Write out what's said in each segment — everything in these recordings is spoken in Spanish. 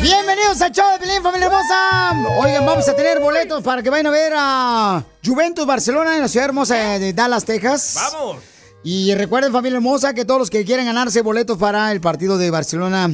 Bienvenidos al show de Pelín, familia hermosa. Oigan, vamos a tener boletos para que vayan a ver a Juventus Barcelona en la ciudad hermosa de Dallas, Texas. ¡Vamos! Y recuerden, familia hermosa, que todos los que quieren ganarse boletos para el partido de Barcelona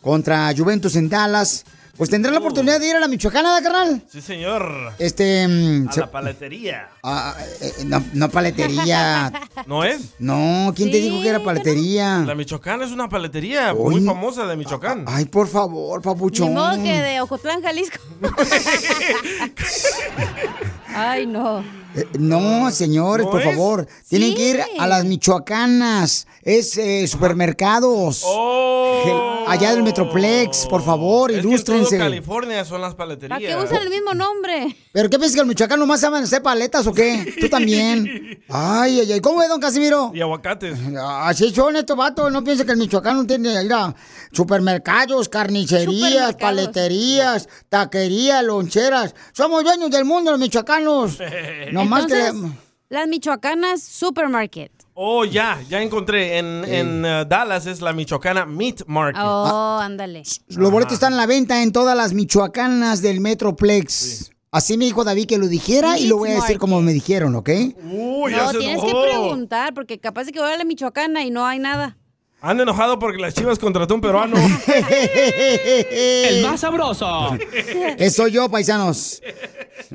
contra Juventus en Dallas, pues tendrán la oportunidad de ir a la Michoacana, ¿da, carnal? Sí, señor. Este. A se- la paletería. ah, eh, eh, no, no paletería. ¿No es? No, ¿quién te dijo que era paletería? La Michoacán es una paletería Oye. muy famosa de Michoacán. Ay, por favor, Ni papuchón. modo que de Ocotlán, Jalisco. Ay, no. Eh, no, señores, ¿No por es? favor. Tienen que ir a las michoacanas. Es eh, supermercados. Oh. Allá del Metroplex, por favor, Es que en ilústrense. todo California son las paleterías. ¿Para qué usan el mismo nombre? ¿Pero qué piensas que los michoacanos nomás saben hacer paletas o qué? Tú también. Ay, ay, ay. ¿Cómo es, don Casimiro? Y aguacates. Así son estos vatos. No piensa que el michoacano tiene que ir a supermercados, carnicerías, Supermercados. paleterías, taquerías, loncheras. Somos dueños del mundo los michoacanos. Nomás que... Entonces, las michoacanas supermarket. Oh, ya, ya encontré. En, en uh, Dallas es la Michoacana Meat Market. Oh, ándale. Los boletos están a la venta en todas las michoacanas del Metroplex. Así me dijo David que lo dijera y lo voy a decir como me dijeron, ¿ok? Uy, ya No, se tienes que preguntar, porque capaz de que voy a la michoacana y no hay nada. Han enojado porque las chivas contrató un peruano. El más sabroso. Eso yo, paisanos.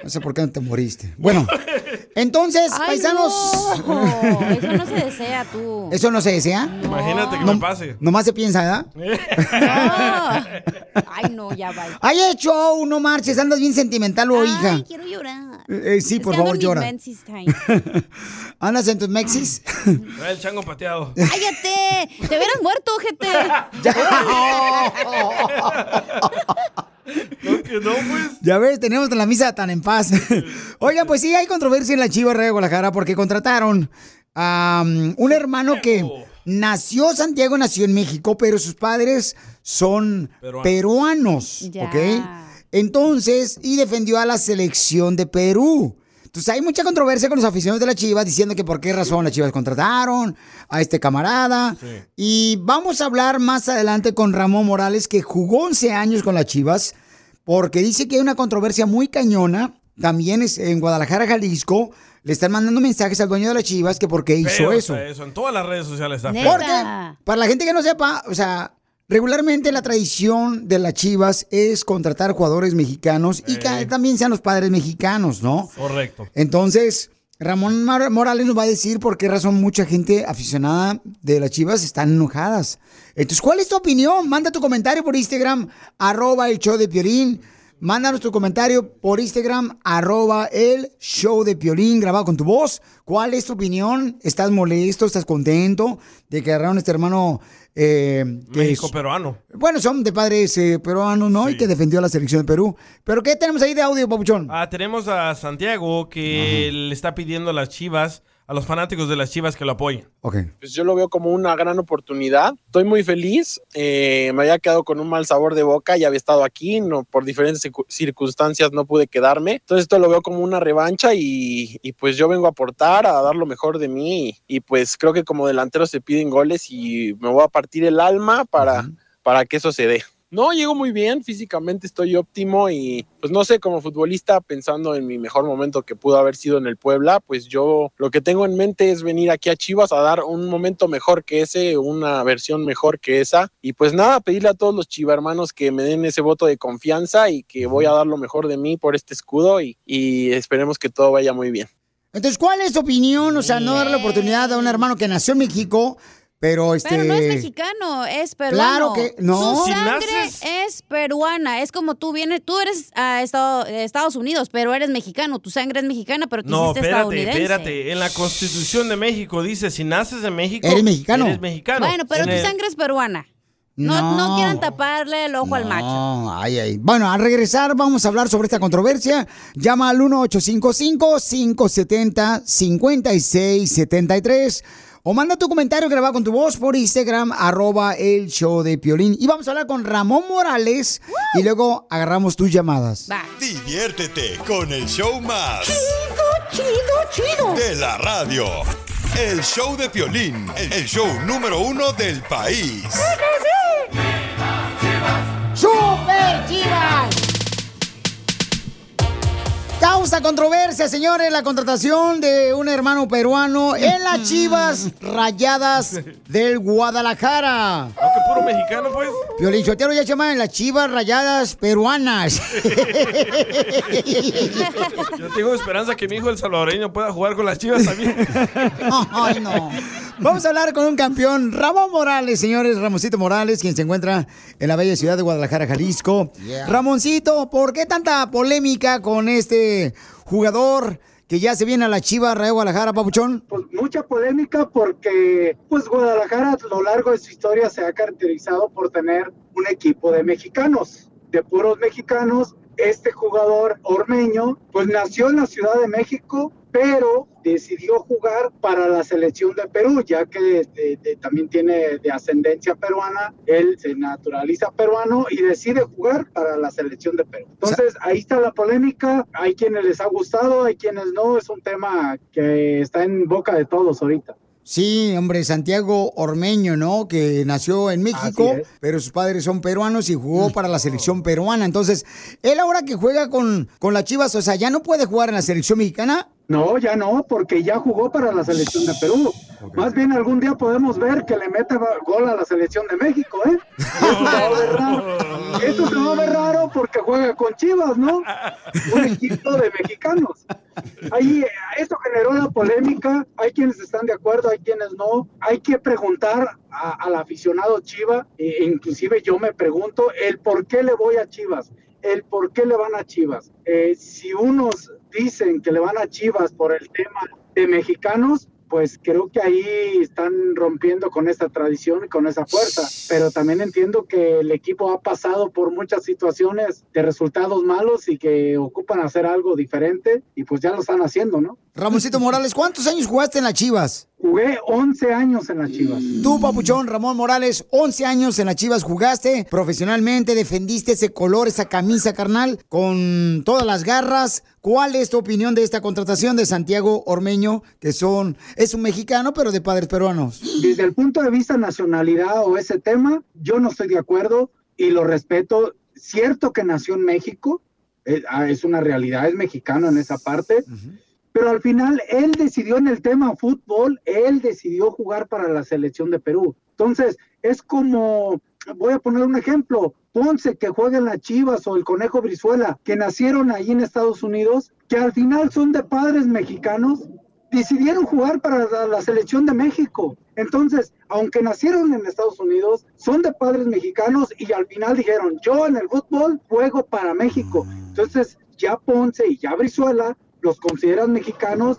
No sé por qué no te moriste. Bueno, entonces, Ay, paisanos. no, eso no se desea tú. ¿Eso no se desea? Imagínate que No- me pase. Nomás se piensa, ¿verdad? Ay, no, ya va. Ay, hecho, no marches, andas bien sentimental, o hija. Quiero llorar. Eh, eh, sí, Es por favor, llora. ¿Andas en tus mexis? Trae el chango pateado. ¡Cállate! ¡Te hubieras muerto, ojete! Ya ves, tenemos la misa tan en paz. Oigan, pues sí, hay controversia en la Chiva de Guadalajara porque contrataron a um, un hermano que nació, Santiago nació en México, pero sus padres son Peruanos. peruanos, Ya. ¿ok? Entonces, y defendió a la selección de Perú. Entonces hay mucha controversia con los aficionados de la Chivas diciendo que por qué razón las Chivas contrataron a este camarada. Y vamos a hablar más adelante con Ramón Morales, que jugó 11 años con las Chivas, porque dice que hay una controversia muy cañona. También es en Guadalajara, Jalisco. Le están mandando mensajes al dueño de las Chivas que por qué hizo Feo eso. eso. En todas las redes sociales está feo. Porque, para la gente que no sepa, o sea, regularmente la tradición de las Chivas es contratar jugadores mexicanos y que también sean los padres mexicanos, ¿no? Correcto. Entonces, Ramón Mar- Morales nos va a decir por qué razón mucha gente aficionada de las Chivas están enojadas. Entonces, ¿cuál es tu opinión? Manda tu comentario por Instagram, arroba el show de. Mándanos tu comentario por Instagram, arroba el show de Piolín, grabado con tu voz. ¿Cuál es tu opinión? ¿Estás molesto? ¿Estás contento de que agarraron a este hermano eh, que México es- peruano. bueno, son de padres eh, peruanos, ¿no? Y que defendió a la selección de Perú. ¿Pero qué tenemos ahí de audio, papuchón? Ah, tenemos a Santiago que le está pidiendo a las chivas, a los fanáticos de las chivas que lo apoyen. Pues yo lo veo como una gran oportunidad. Estoy muy feliz. Eh, me había quedado con un mal sabor de boca. Ya había estado aquí. No, por diferentes circu- circunstancias no pude quedarme. Entonces esto lo veo como una revancha y, y pues yo vengo a aportar, a dar lo mejor de mí. Y, y pues creo que como delantero se piden goles y me voy a partir el alma para, para que eso se dé. No, llego muy bien, físicamente estoy óptimo y pues no sé, como futbolista, pensando en mi mejor momento que pudo haber sido en el Puebla, pues yo lo que tengo en mente es venir aquí a Chivas a dar un momento mejor que ese, una versión mejor que esa. Y pues nada, pedirle a todos los Chiva hermanos que me den ese voto de confianza y que voy a dar lo mejor de mí por este escudo y, y esperemos que todo vaya muy bien. Entonces, ¿cuál es tu opinión? O sea, no darle la oportunidad a un hermano que nació en México, pero este... Pero no es mexicano, es peruano. Claro que- no. Su Si sangre naces- es peruana. Es como tú vienes, tú eres a Estado- de Estados Unidos, pero eres mexicano. Tu sangre es mexicana, pero te No, hiciste espérate, estadounidense. espérate. En la Constitución de México dice, si naces en México... Eres mexicano. Eres mexicano. Bueno, pero En tu el- sangre es peruana. No, no. quieran taparle el ojo al macho. No, ay, ay. Bueno, al regresar vamos a hablar sobre esta controversia. Llama al 1855-570-5673 o manda tu comentario grabado con tu voz por Instagram, arroba el show de Piolín. Y vamos a hablar con Ramón Morales y luego agarramos tus llamadas. Va. Diviértete con el show más. Chido, chido. De la radio. El show de Piolín, el show número uno del país. ¡Super Chivas! Causa controversia, señores, la contratación de un hermano peruano en las Chivas Rayadas del Guadalajara. Aunque puro mexicano, pues. Violín Sotelo ya se llaman las Chivas Rayadas Peruanas. Yo tengo esperanza que mi hijo el salvadoreño pueda jugar con las chivas también. Ay, no. Vamos a hablar con un campeón, Ramón Morales, señores, Ramoncito Morales, quien se encuentra en la bella ciudad de Guadalajara, Jalisco. Ramoncito, ¿por qué tanta polémica con este jugador que ya se viene a la Chiva Rayo Guadalajara, papuchón? pues mucha polémica porque pues Guadalajara a lo largo de su historia se ha caracterizado por tener un equipo de mexicanos, de puros mexicanos. Este jugador ormeño pues nació en la Ciudad de México, pero decidió jugar para la selección de Perú, ya que de- de- también tiene de ascendencia peruana, él se naturaliza peruano y decide jugar para la selección de Perú. Entonces ahí está la polémica, hay quienes les ha gustado, hay quienes no, es un tema que está en boca de todos ahorita. Sí, hombre, Santiago Ormeño, ¿no? Que nació en México, pero sus padres son peruanos y jugó para la selección peruana. Entonces, él ahora que juega con, con las Chivas, o sea, ¿ya no puede jugar en la selección mexicana? No, ya no, porque ya jugó para la selección de Perú. Más bien algún día podemos ver que le mete ba- gol a la selección de México, ¿eh? Eso se va a ver raro. Eso se va a ver raro porque juega con Chivas, ¿no? Un equipo de mexicanos. Ahí, eh, eso generó la polémica. Hay quienes están de acuerdo, hay quienes no. Hay que preguntar a- al aficionado Chiva, e inclusive yo me pregunto el por qué le voy a Chivas el por qué le van a Chivas. Eh, si unos dicen que le van a Chivas por el tema de mexicanos, pues creo que ahí están rompiendo con esa tradición y con esa fuerza. Pero también entiendo que el equipo ha pasado por muchas situaciones de resultados malos y que ocupan hacer algo diferente y pues ya lo están haciendo, ¿no? Ramoncito Morales, ¿cuántos años jugaste en las Chivas? Jugué 11 años en las Chivas. Tú, papuchón, Ramón Morales, 11 años en las Chivas jugaste profesionalmente, defendiste ese color, esa camisa carnal, con todas las garras. ¿Cuál es tu opinión de esta contratación de Santiago Ormeño, que son, es un mexicano, pero de padres peruanos? Desde el punto de vista nacionalidad o ese tema, yo no estoy de acuerdo y lo respeto. Cierto que nació en México, eh, ah, es una realidad, es mexicano en esa parte, pero al final él decidió en el tema fútbol, él decidió jugar para la selección de Perú. Entonces, es como, voy a poner un ejemplo, Ponce que juega en las Chivas o el Conejo Brizuela, que nacieron ahí en Estados Unidos, que al final son de padres mexicanos, decidieron jugar para la, selección de México. Entonces, aunque nacieron en Estados Unidos, son de padres mexicanos y al final dijeron, yo en el fútbol juego para México. Entonces, ya Ponce y ya Brizuela los consideran mexicanos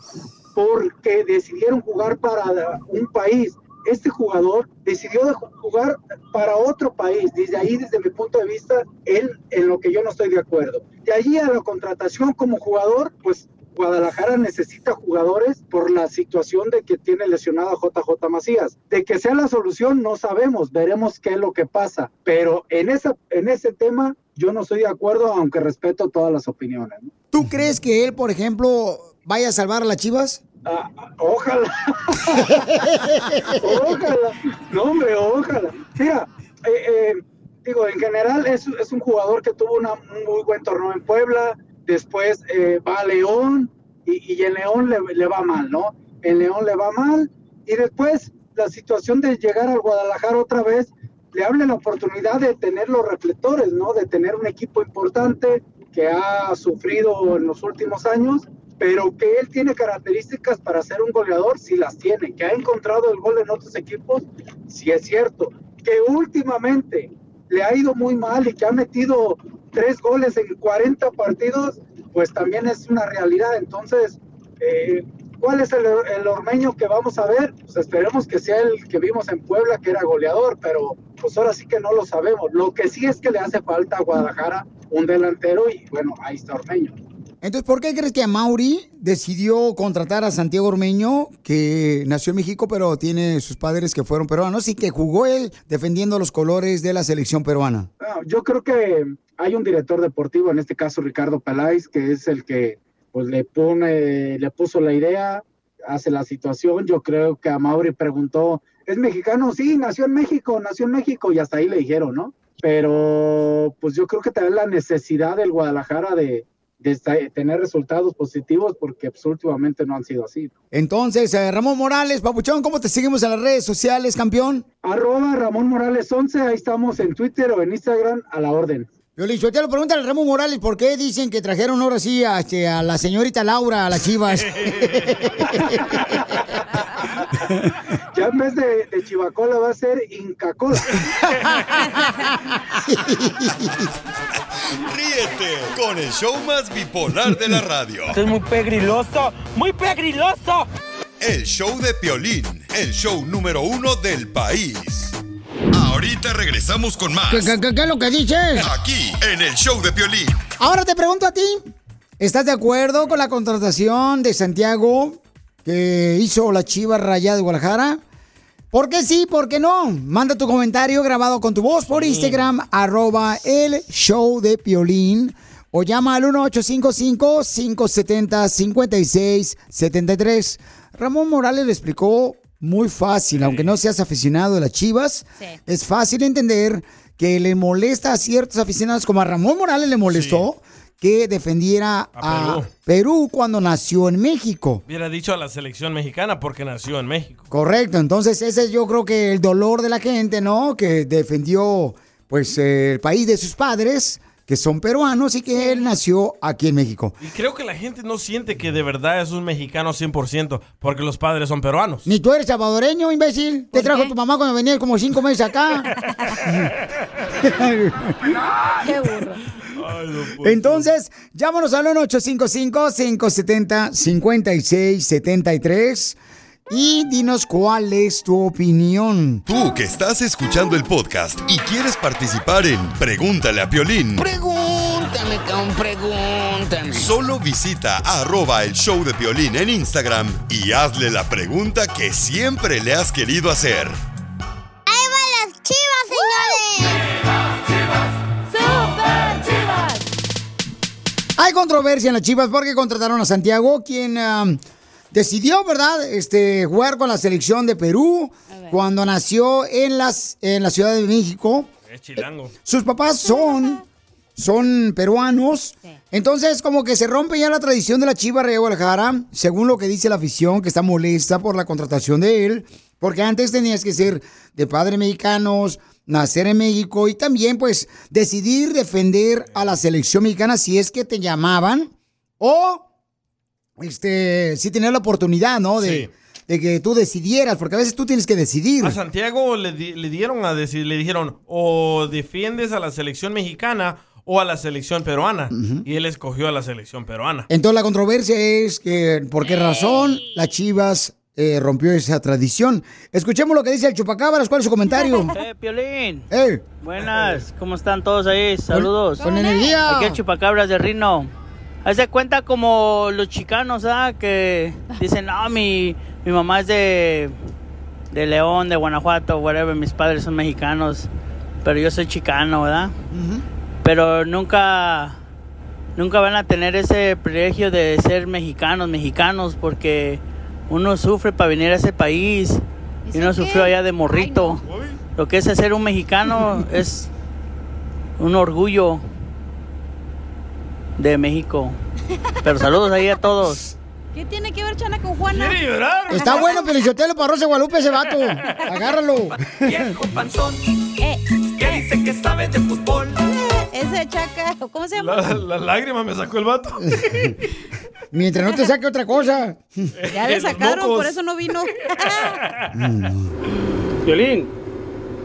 porque decidieron jugar para un país. Este jugador decidió de ju- jugar para otro país. Desde ahí, desde mi punto de vista, él en lo que yo no estoy de acuerdo. De allí a la contratación como jugador, pues Guadalajara necesita jugadores por la situación de que tiene lesionado a JJ Macías. De que sea la solución, no sabemos, veremos qué es lo que pasa. Pero en, esa, en ese tema, yo no estoy de acuerdo, aunque respeto todas las opiniones. ¿no? ¿Tú crees que él, por ejemplo, vaya a salvar a las Chivas? Ah, ojalá. ojalá. No, hombre, ojalá. Mira, eh, eh, digo, en general es, es un jugador que tuvo una, un muy buen torneo en Puebla, después eh, va a León y, y en León le, le va mal, ¿no? En León le va mal y después la situación de llegar al Guadalajara otra vez le abre la oportunidad de tener los reflectores, ¿no? De tener un equipo importante que ha sufrido en los últimos años, pero que él tiene características para ser un goleador, sí las tiene, que ha encontrado el gol en otros equipos, sí es cierto, que últimamente le ha ido muy mal y que ha metido tres goles en 40 partidos, pues también es una realidad. Entonces, eh, ¿cuál es el, el ormeño que vamos a ver? Pues esperemos que sea el que vimos en Puebla, que era goleador, pero pues ahora sí que no lo sabemos. Lo que sí es que le hace falta a Guadalajara un delantero y bueno, ahí está Ormeño. Entonces, ¿por qué crees que Mauri decidió contratar a Santiago Ormeño, que nació en México, pero tiene sus padres que fueron peruanos y que jugó él defendiendo los colores de la selección peruana? Ah, yo creo que hay un director deportivo, en este caso Ricardo Peláez, que es el que pues le pone, le puso la idea, hace la situación. Yo creo que a Mauri preguntó, ¿es mexicano? Sí, nació en México, nació en México, y hasta ahí le dijeron, ¿no? Pero pues yo creo que también la necesidad del Guadalajara de, de tener resultados positivos, porque pues, últimamente no han sido así. Entonces, eh, Ramón Morales, Papuchón, ¿cómo te seguimos en las redes sociales, campeón? Arroba Ramón Morales 11, ahí estamos en Twitter o en Instagram a la orden. Yo le te lo pregunta a Ramón Morales, ¿por qué dicen que trajeron ahora sí a, este, a la señorita Laura a las chivas? Ya en vez de, de Chivacola va a ser Incacola. Ríete con el show más bipolar de la radio. Esto es muy pegriloso, muy pegriloso. El show de Piolín, el show número uno del país. Ahorita regresamos con más. ¿Qué, qué- qué- qué es lo que dices? Aquí, en el show de Piolín. Ahora te pregunto a ti, ¿estás de acuerdo con la contratación de Santiago que hizo la Chivas Rayada de Guadalajara? ¿Por qué sí? ¿Por qué no? Manda tu comentario grabado con tu voz por Instagram, arroba el show de Piolín. O llama al 1855-570-5673. Ramón Morales le explicó muy fácil, aunque no seas aficionado de las Chivas, Sí. es fácil entender que le molesta a ciertos aficionados, como a Ramón Morales le molestó, que defendiera a, A Perú. Perú cuando nació en México. Hubiera dicho a la selección mexicana porque nació en México. Correcto, entonces ese es yo creo que el dolor de la gente, ¿no? Que defendió pues el país de sus padres, que son peruanos y que él nació aquí en México. Y creo que la gente no siente que de verdad es un mexicano 100% porque los padres son peruanos. Ni tú eres salvadoreño, imbécil. Te trajo tu mamá cuando venías como cinco meses acá. Qué burro. Entonces, llámanos al 1-855-570-5673 y dinos cuál es tu opinión. Tú que estás escuchando el podcast y quieres participar en Pregúntale a Piolín. Pregúntame, cabrón, pregúntame. Solo visita arroba el show de Piolín en Instagram y hazle la pregunta que siempre le has querido hacer. ¡Ahí van las chivas, señores! ¡Super chivas! Hay controversia en las Chivas porque contrataron a Santiago, quien am, decidió, ¿verdad?, este, jugar con la selección de Perú cuando nació en, las, en la Ciudad de México. Es chilango. Sus papás son, son peruanos. Entonces, como que se rompe ya la tradición de la Chiva Rey Guadalajara, según lo que dice la afición, que está molesta por la contratación de él, porque antes tenías que ser de padres mexicanos, nacer en México y también, pues, decidir defender a la selección mexicana si es que te llamaban o, este, si tenías la oportunidad, ¿no? De, Sí. de que tú decidieras, porque a veces tú tienes que decidir. A Santiago le, di- le dieron a decir, le dijeron o defiendes a la selección mexicana o a la selección peruana. Y él escogió a la selección peruana. Entonces la controversia es que por qué razón las Chivas eh, rompió esa tradición. Escuchemos lo que dice el chupacabras. ¿Cuál es su comentario? Eh, Piolín. ¡Eh! Buenas, ¿cómo están todos ahí? Saludos. Con energía. Aquí el chupacabras de Rino. Haz de cuenta como los chicanos, ¿ah? Que dicen, no, mi, mi mamá es de, de León, de Guanajuato, whatever. Mis padres son mexicanos, pero yo soy chicano, ¿verdad? Pero nunca, nunca van a tener ese privilegio de ser mexicanos, mexicanos, porque uno sufre para venir a ese país. Y uno sufrió allá de morrito. Lo que es ser un mexicano es un orgullo de México. Pero saludos ahí a todos. ¿Qué tiene que ver Chana con Juana? Está bueno, Pelichotelo para Rosa Guadalupe ese vato. Agárralo. Viejo panzón, Eh, que dice que sabe de fútbol. ese chaca, ¿o ¿cómo se llama? La, la lágrima me sacó el vato. Mientras no te saque otra cosa. Ya le Los sacaron, por eso no vino. Violín,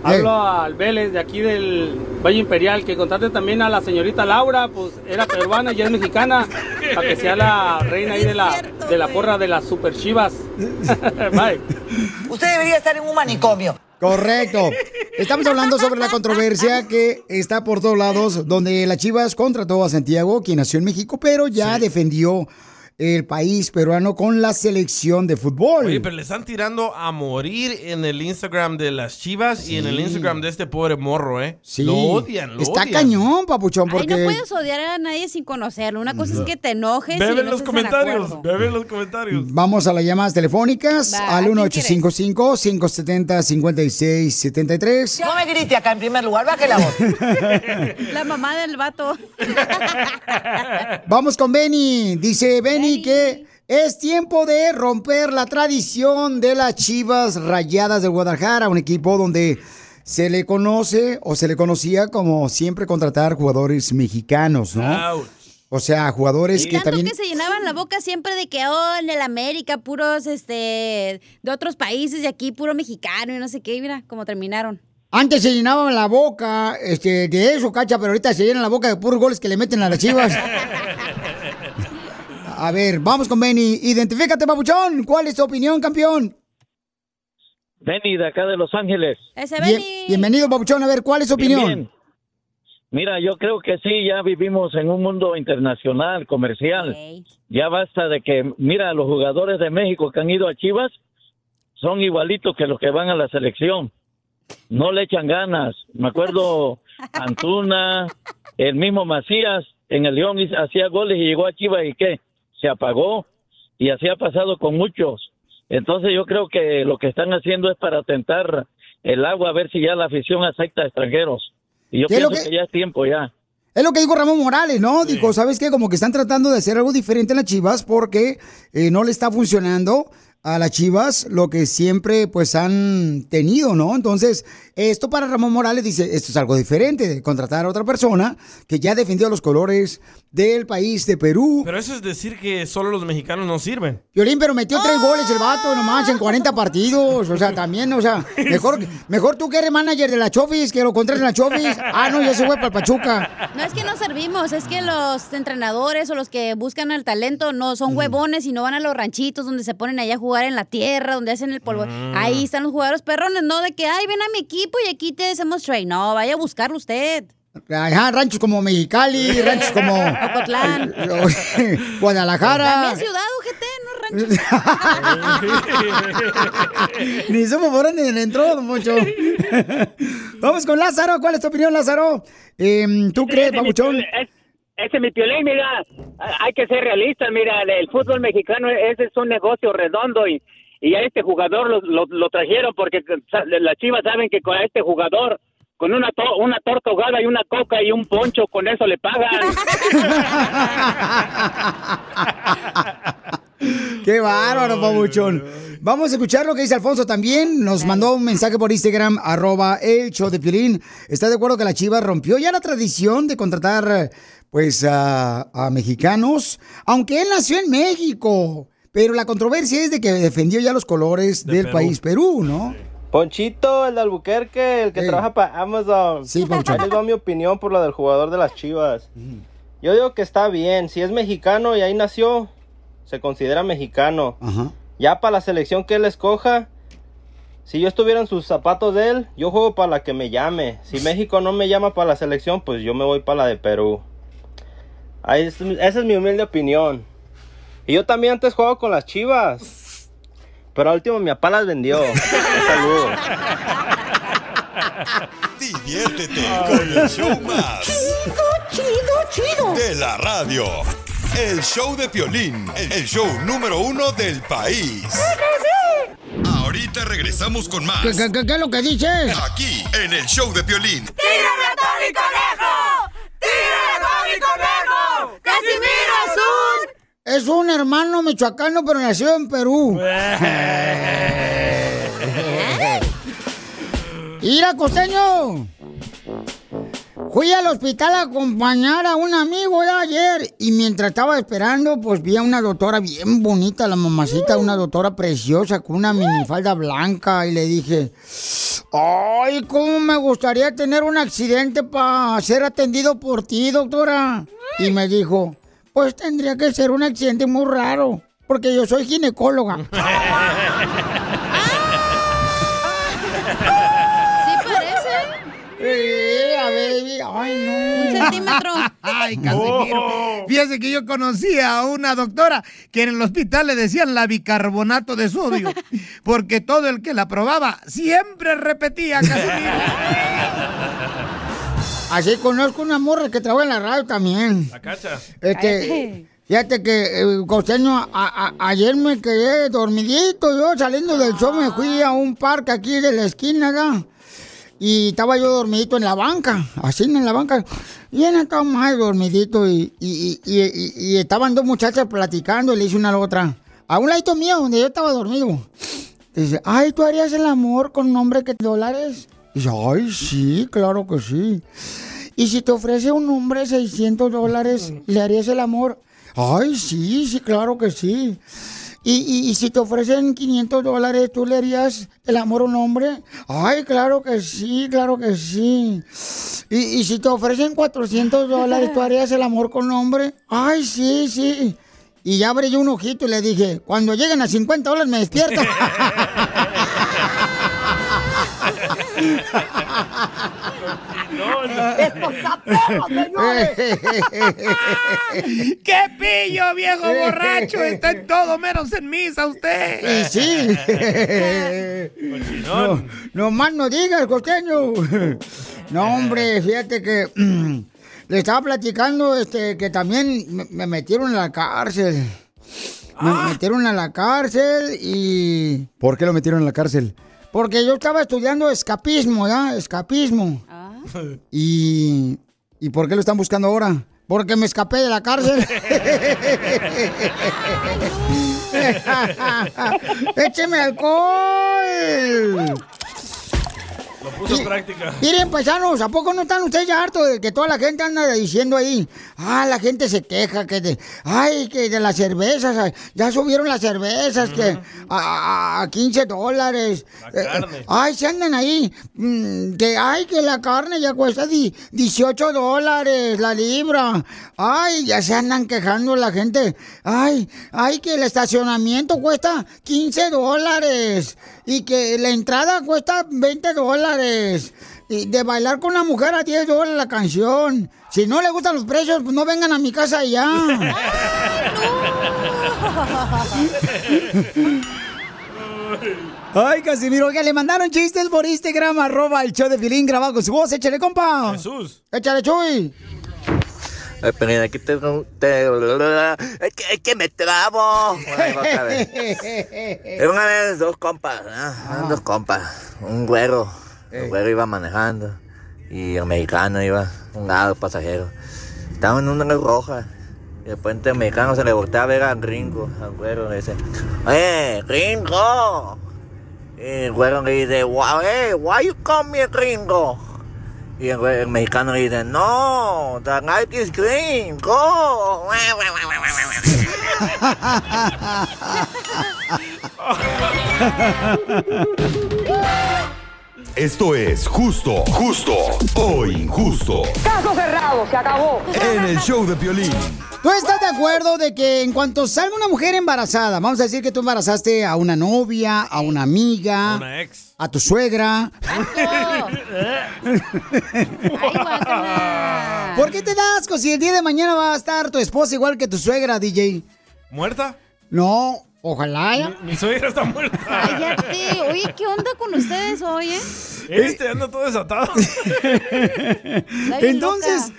hablo al Vélez de aquí del Valle Imperial, que contate también a la señorita Laura, pues era peruana y es mexicana, para que sea la reina ahí de la, de la porra de las super chivas. Bye. Usted debería estar en un manicomio. Correcto. Estamos hablando sobre la controversia que está por todos lados, donde la Chivas contrató a Santiago, quien nació en México, pero ya defendió el país peruano con la selección de fútbol. Oye, pero le están tirando a morir en el Instagram de las chivas y en el. Instagram de este pobre morro, ¿eh? Sí. Lo odian, lo Está odian. cañón, papuchón, Ay, porque... no puedes odiar a nadie sin conocerlo. Una cosa es que te enojes y Bebe no en los estés comentarios, en los comentarios. Vamos a las llamadas telefónicas Va, al ¿a quién 1855-570-5673. No me grite acá en primer lugar, baje la voz. La mamá del vato. Vamos con Benny. Dice Benny que es tiempo de romper la tradición de las Chivas Rayadas de Guadalajara, un equipo donde se le conoce o se le conocía como siempre contratar jugadores mexicanos, ¿no? O sea, jugadores que Tanto también... que se llenaban la boca siempre de que, oh, en el América, puros, este, de otros países y aquí puro mexicano y no sé qué. Y mira cómo terminaron. Antes se llenaban la boca este, de eso, cacha, pero ahorita se llenan la boca de puros goles que le meten a las chivas. A ver, vamos con Benny. Identifícate, papuchón. ¿Cuál es tu opinión, campeón? Benny, de acá de Los Ángeles. Ese Bien- bienvenido, papuchón. A ver, ¿cuál es tu opinión? bien. Mira, yo creo que sí, ya vivimos en un mundo internacional, comercial. Ya basta de que, mira, los jugadores de México que han ido a Chivas son igualitos que los que van a la selección. No le echan ganas. Me acuerdo Antuna, el mismo Macías, en el León hacía goles y llegó a Chivas y qué, se apagó. Y así ha pasado con muchos. Entonces yo creo que lo que están haciendo es para tentar el agua a ver si ya la afición acepta extranjeros. Y yo ¿Qué es lo pienso que- que... ya es tiempo ya. Es lo que dijo Ramón Morales, ¿no? Dijo, ¿sabes qué? Como que están tratando de hacer algo diferente en las Chivas porque eh, no le está funcionando a las Chivas lo que siempre pues han tenido, ¿no? Entonces, esto para Ramón Morales dice, esto es algo diferente, de contratar a otra persona que ya defendió los colores del país de Perú. Pero eso es decir que solo los mexicanos no sirven. Violín, pero metió tres goles el vato nomás en 40 partidos. O sea, también, o sea, mejor, mejor tú que eres manager de la Chofis, que lo contrates en la Chofis. Ah, no, ya se fue para el Pachuca. No es que no servimos, es que los entrenadores o los que buscan el talento no son huevones y no van a los ranchitos donde se ponen allá a jugar en la tierra, donde hacen el polvo. Mm. Ahí están los jugadores perrones, no de que, ay, ven a mi equipo y aquí te hacemos trade. No, vaya a buscarlo usted. Ajá, ranchos como Mexicali, ranchos como Ocotlán. Guadalajara. También ciudad, ojete. Ni somos por donde entró, Moncho. Vamos con Lázaro. ¿Cuál es tu opinión, Lázaro? Em, ¿Tú crees, Pabuchón? es- Ese es mi piolín, mira, hay que ser realistas, mira, el fútbol mexicano ese es un negocio redondo y, y a este jugador lo, lo, lo trajeron porque las chivas saben que con este jugador, con una, to- una torta ahogada y una coca y un poncho, con eso le pagan. Qué bárbaro, Pabuchón. Vamos a escuchar lo que dice Alfonso también. Nos mandó un mensaje por Instagram, arroba el show de Piolín. ¿Está de acuerdo que la Chivas rompió ya la tradición de contratar, pues, a, a mexicanos? Aunque él nació en México. Pero la controversia es de que defendió ya los colores del Perú. país Perú, ¿no? Ponchito, el de Albuquerque, el que trabaja para Amazon. Sí, Poncho. Ahí les va mi opinión por lo del jugador de las Chivas. Yo digo que está bien. Si es mexicano y ahí nació, se considera mexicano. Ya para la selección que él escoja, si yo estuviera en sus zapatos de él, yo juego para la que me llame. Si México no me llama para la selección, pues yo me voy para la de Perú. Ahí es- esa es mi humilde opinión. Y yo también antes jugaba con las Chivas. Pero al último mi papá las vendió. Un saludo. Diviértete con el show más. Chido, chido, De la radio. El show de Piolín, el show número uno del país. Ahorita regresamos con más. ¿Qué, qué- qué- qué es lo que dices? Aquí, en el show de Piolín. ¡Tírame a Tony Conejo! conejo! ¡Casimiro es un... Es un hermano michoacano, pero nació en Perú. ¡Ira, costeño! Fui al hospital a acompañar a un amigo ya ayer y mientras estaba esperando, pues vi a una doctora bien bonita, la mamacita, una doctora preciosa con una minifalda blanca y le dije, ay, cómo me gustaría tener un accidente para ser atendido por ti, doctora. Y me dijo, pues tendría que ser un accidente muy raro, porque yo soy ginecóloga. Sí parece. Eh, a baby, ay no. Un centímetro. Ay, Casimiro. Fíjese que yo conocí a una doctora que en el hospital le decían la bicarbonato de sodio, porque todo el que la probaba siempre repetía, Casimiro. Así conozco una morra que trabaja en la radio también. La cacha. Este, fíjate que, eh, costeño, a- a- ayer me quedé dormidito, yo saliendo del show me fui a un parque aquí de la esquina, ¿verdad? Y estaba yo dormidito en la banca, así en la banca, bien estaba más dormidito y, y, y- y- y estaban dos muchachas platicando y le hice una a la otra, a un ladito mío donde yo estaba dormido. Dice, ay, ¿tú harías el amor con un hombre que te dólares? Dice, ay, sí, claro que sí. Y si te ofrece un hombre 600 dólares, ¿le harías el amor? Ay, sí, sí, claro que sí. Y, y- y si te ofrecen 500 dólares, ¿tú le harías el amor a un hombre? Ay, claro que sí, claro que sí. Y, y si te ofrecen 400 dólares, ¿tú harías el amor con un hombre? Ay, sí, sí. Y ya abrí yo un ojito y le dije, cuando lleguen a 50 dólares me despierto. ¡Qué pillo, viejo borracho! Está en todo menos en misa usted. Y sí. no, no más no digas, costeño. No, hombre, fíjate que le estaba platicando este, que también me, me metieron en la cárcel. Me metieron a la cárcel y... ¿Por qué lo metieron en la cárcel? Porque yo estaba estudiando escapismo, ¿ya? Escapismo. Y... ¿Y por qué lo están buscando ahora? Porque me escapé de la cárcel. ¡Écheme alcohol! Lo puso en práctica. Miren, paisanos, ¿a poco no están ustedes ya hartos de que toda la gente anda diciendo ahí? Ah, la gente se queja que de, ay, que de las cervezas, ya subieron las cervezas, que a, a- a 15 dólares. Eh, carne. ay, se andan ahí, mm, que, ay, que la carne ya cuesta di- 18 dólares la libra. Ay, ya se andan quejando la gente. Ay, ay, que el estacionamiento cuesta 15 dólares y que la entrada cuesta 20 dólares. Y de bailar con una mujer a 10 dólares la canción. Si no le gustan los precios, pues no vengan a mi casa ya. Ay, Casimiro, oiga, le mandaron chistes por Instagram, arroba el show de Pilín grabado con su voz. Échale, compa. Jesús. Échale, Chuy. Ay, Pelín, aquí te... te- Es que, es que me trabo. Va otra vez. Una vez dos compas, ¿no? Dos compas. Un güero. El güero iba manejando. Y el mexicano iba un lado pasajero. Estaban en una roja. Y de repente el mexicano se le voltea a ver al Ringo, al güero, le dice, ¡Eh, Ringo! Y el güero le dice, "Why, hey, why you call me Ringo? Y el, güey- el mexicano le dice, no, the night is green, go. Esto es justo, justo o injusto. Caso cerrado, se acabó. En el show de Piolín. ¿Tú estás de acuerdo de que en cuanto salga una mujer embarazada, vamos a decir que tú embarazaste a una novia, a una amiga, Una ex. a tu suegra? ¿Por qué te das asco si el día de mañana va a estar tu esposa igual que tu suegra, DJ? ¿Muerta? No, ojalá. ya. Mi suegra está muerta. Cállate. Oye, ¿qué onda con ustedes hoy, eh? Este anda todo desatado. Entonces,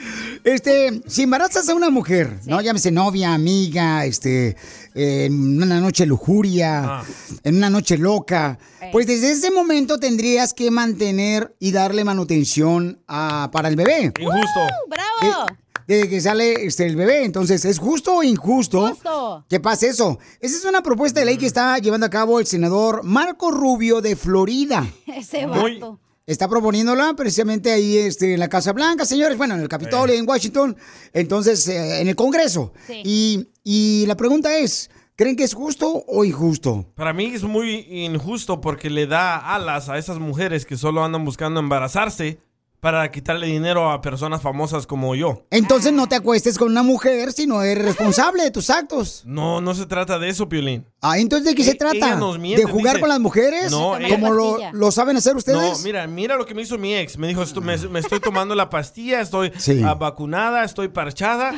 este, si embarazas a una mujer, ¿no? Llámese novia, amiga, este, en una noche lujuria, en una noche loca, pues desde ese momento tendrías que mantener y darle manutención a- para el bebé. Injusto. ¡Bravo! Eh, desde que sale este, el bebé. Entonces, ¿es justo o injusto Justo. que pase eso? Esa es una propuesta de ley que está llevando a cabo el senador Marco Rubio de Florida. Ese Muy- vato. Está proponiéndola precisamente ahí este, en la Casa Blanca, señores, bueno, en el Capitolio, en Washington, entonces eh, en el Congreso. Sí. Y, y la pregunta es, ¿creen que es justo o injusto? Para mí es muy injusto porque le da alas a esas mujeres que solo andan buscando embarazarse para quitarle dinero a personas famosas como yo. Entonces no te acuestes con una mujer si no eres responsable de tus actos. No, no se trata de eso, Piolín. Ah, entonces ¿de qué se E- trata? ella nos miente, ¿De jugar dice- con las mujeres? No, como lo, lo saben hacer ustedes. No, mira, mira lo que me hizo mi ex. Me dijo, "Esto- me, me estoy tomando la pastilla, estoy Sí. ah, vacunada, estoy parchada.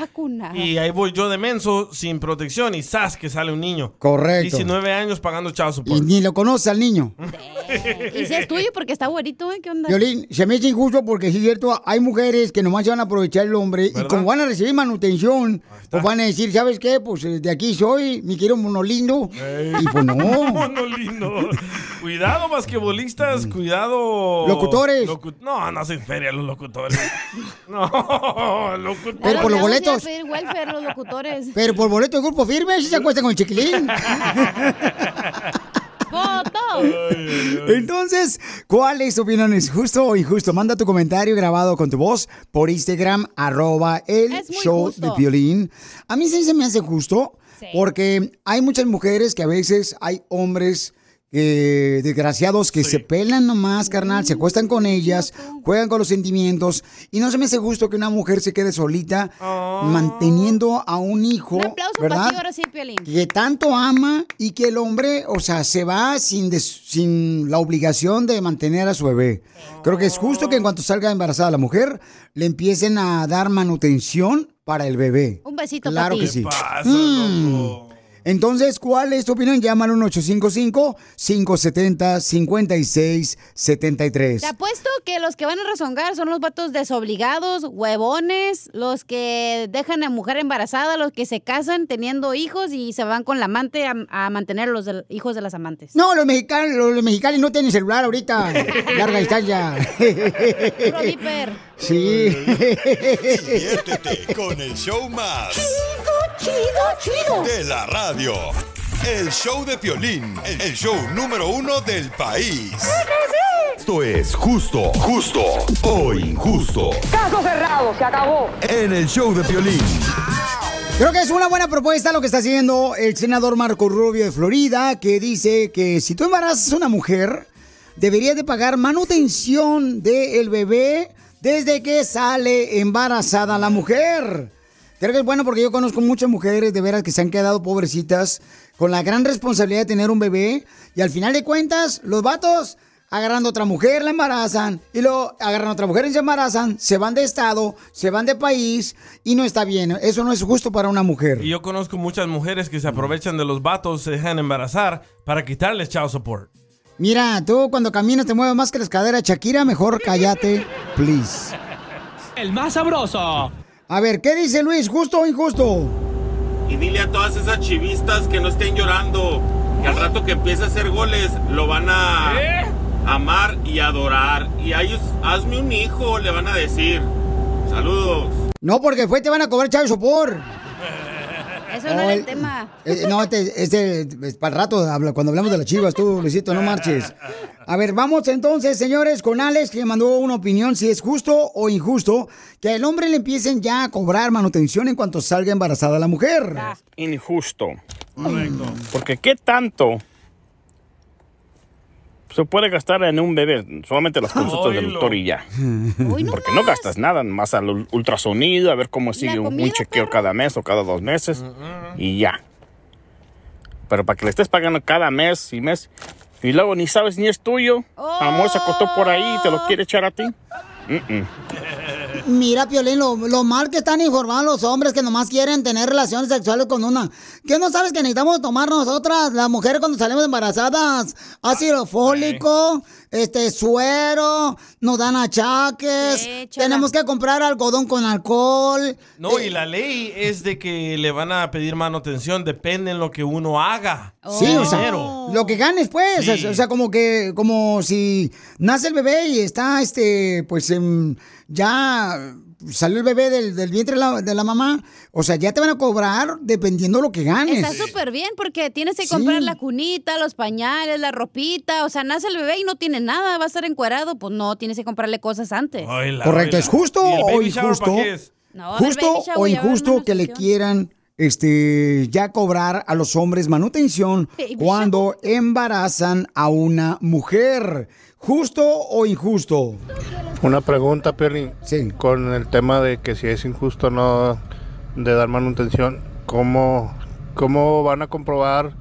Y ahí voy yo de menso, sin protección, y ¡zas! que sale un niño. Correcto. 19 años pagando chao Y ni lo conoce al niño. Y si es tuyo porque está güerito, ¿eh? ¿Qué onda? Violín, se me echa injusto porque sí es cierto, hay mujeres que nomás se van a aprovechar el hombre y como van a recibir manutención, pues van a decir, ¿sabes qué? Pues eh, de aquí soy, mi quiero mono lindo. Y pues no. Mono lindo. cuidado, basquetbolistas, cuidado. Locutores. Locu- no, no se feria los locutores. no, locutores. Pero por los boletos. pedir welfare los locutores. Pero por boleto de grupo firme, si se acuestan con el chiquilín. Entonces, ¿cuál es tu opinión? ¿Es justo o injusto? Manda tu comentario grabado con tu voz por Instagram, arroba el show justo. de violín. A mí sí se me hace justo, Sí. porque hay muchas mujeres que a veces hay hombres eh, desgraciados que se pelan nomás, carnal, se acuestan con ellas, juegan con los sentimientos, y no se me hace justo que una mujer se quede solita manteniendo a un hijo, Un aplauso ¿verdad? para ti ahora sí, Piolín. que tanto ama y que el hombre, o sea, se va sin, des- sin la obligación de mantener a su bebé. Creo que es justo que en cuanto salga embarazada la mujer, le empiecen a dar manutención para el bebé. Un besito Claro para que ti. sí. Mm. Entonces, ¿cuál es tu opinión? Llámalo al 855-570-5673. Te apuesto que los que van a rezongar son los vatos desobligados, huevones, los que dejan a mujer embarazada, los que se casan teniendo hijos y se van con la amante a, a mantener a los hijos de las amantes. No, los mexicanos, los mexicanos no tienen celular ahorita. Larga distancia. Puro. Sí. Diviértete con el show más. Chido, chido, De la radio. El show de Piolín, el show número uno del país. Esto es justo, justo o injusto. Caso cerrado, se acabó. En el show de Piolín. Creo que es una buena propuesta lo que está haciendo el senador Marco Rubio de Florida, que dice que si tú embarazas a una mujer, deberías de pagar manutención del bebé desde que sale embarazada la mujer. Creo que es bueno porque yo conozco muchas mujeres de veras que se han quedado pobrecitas con la gran responsabilidad de tener un bebé y al final de cuentas los vatos agarrando a otra mujer la embarazan y luego agarran a otra mujer y se embarazan, se van de estado, se van de país y no está bien. Eso no es justo para una mujer. Y yo conozco muchas mujeres que se aprovechan de los vatos, se dejan embarazar para quitarles child support. Mira, tú cuando caminas te mueves más que las caderas, Shakira, mejor cállate, please. El más sabroso. A ver, ¿qué dice Luis? ¿Justo o injusto? Y dile a todas esas chivistas que no estén llorando, que al rato que empiece a hacer goles lo van a amar y adorar. Y a ellos, hazme un hijo, le van a decir. Saludos. No, porque después te van a cobrar chavo sopor. Eso no era el tema. Eh, no, este, este es para el rato, cuando hablamos de las chivas, tú, Luisito, no marches. A ver, vamos entonces, señores, con Alex, que mandó una opinión, si es justo o injusto que al hombre le empiecen ya a cobrar manutención en cuanto salga embarazada la mujer. Injusto. Porque qué tanto se puede gastar en un bebé, solamente las consultas del doctor y ya. Porque no gastas nada, más al ul- ultrasonido, a ver cómo sigue un, chequeo cada mes o cada dos meses y ya. Pero para que le estés pagando cada mes y mes y luego ni sabes ni es tuyo, a lo mejor se acostó por ahí y te lo quiere echar a ti. Mira, Piolín, lo, lo mal que están informados los hombres que nomás quieren tener relaciones sexuales con una. ¿Qué no sabes que necesitamos tomar nosotras, las mujeres, cuando salimos embarazadas? Ácido fólico, este, suero, nos dan achaques, tenemos que comprar algodón con alcohol. No, y la ley es de que le van a pedir manutención, depende en lo que uno haga. Sí, o sea, lo que ganes, pues. Sí. O sea, como que, como si nace el bebé y está, este, pues, ya, salió el bebé del, del vientre de la, de la mamá, o sea, ya te van a cobrar dependiendo lo que ganes. Está súper bien porque tienes que Sí. comprar la cunita, los pañales, la ropita. O sea, nace el bebé y no tiene nada, va a estar encuerado. Pues no, tienes que comprarle cosas antes. Correcto, ¿es justo ¿Y el o injusto? No, justo o injusto que le quieran este ya cobrar a los hombres manutención cuando embarazan a una mujer. ¿Justo o injusto? Una pregunta, Perry. Con el tema de que si es injusto o no de dar manutención, ¿cómo, ¿cómo van a comprobar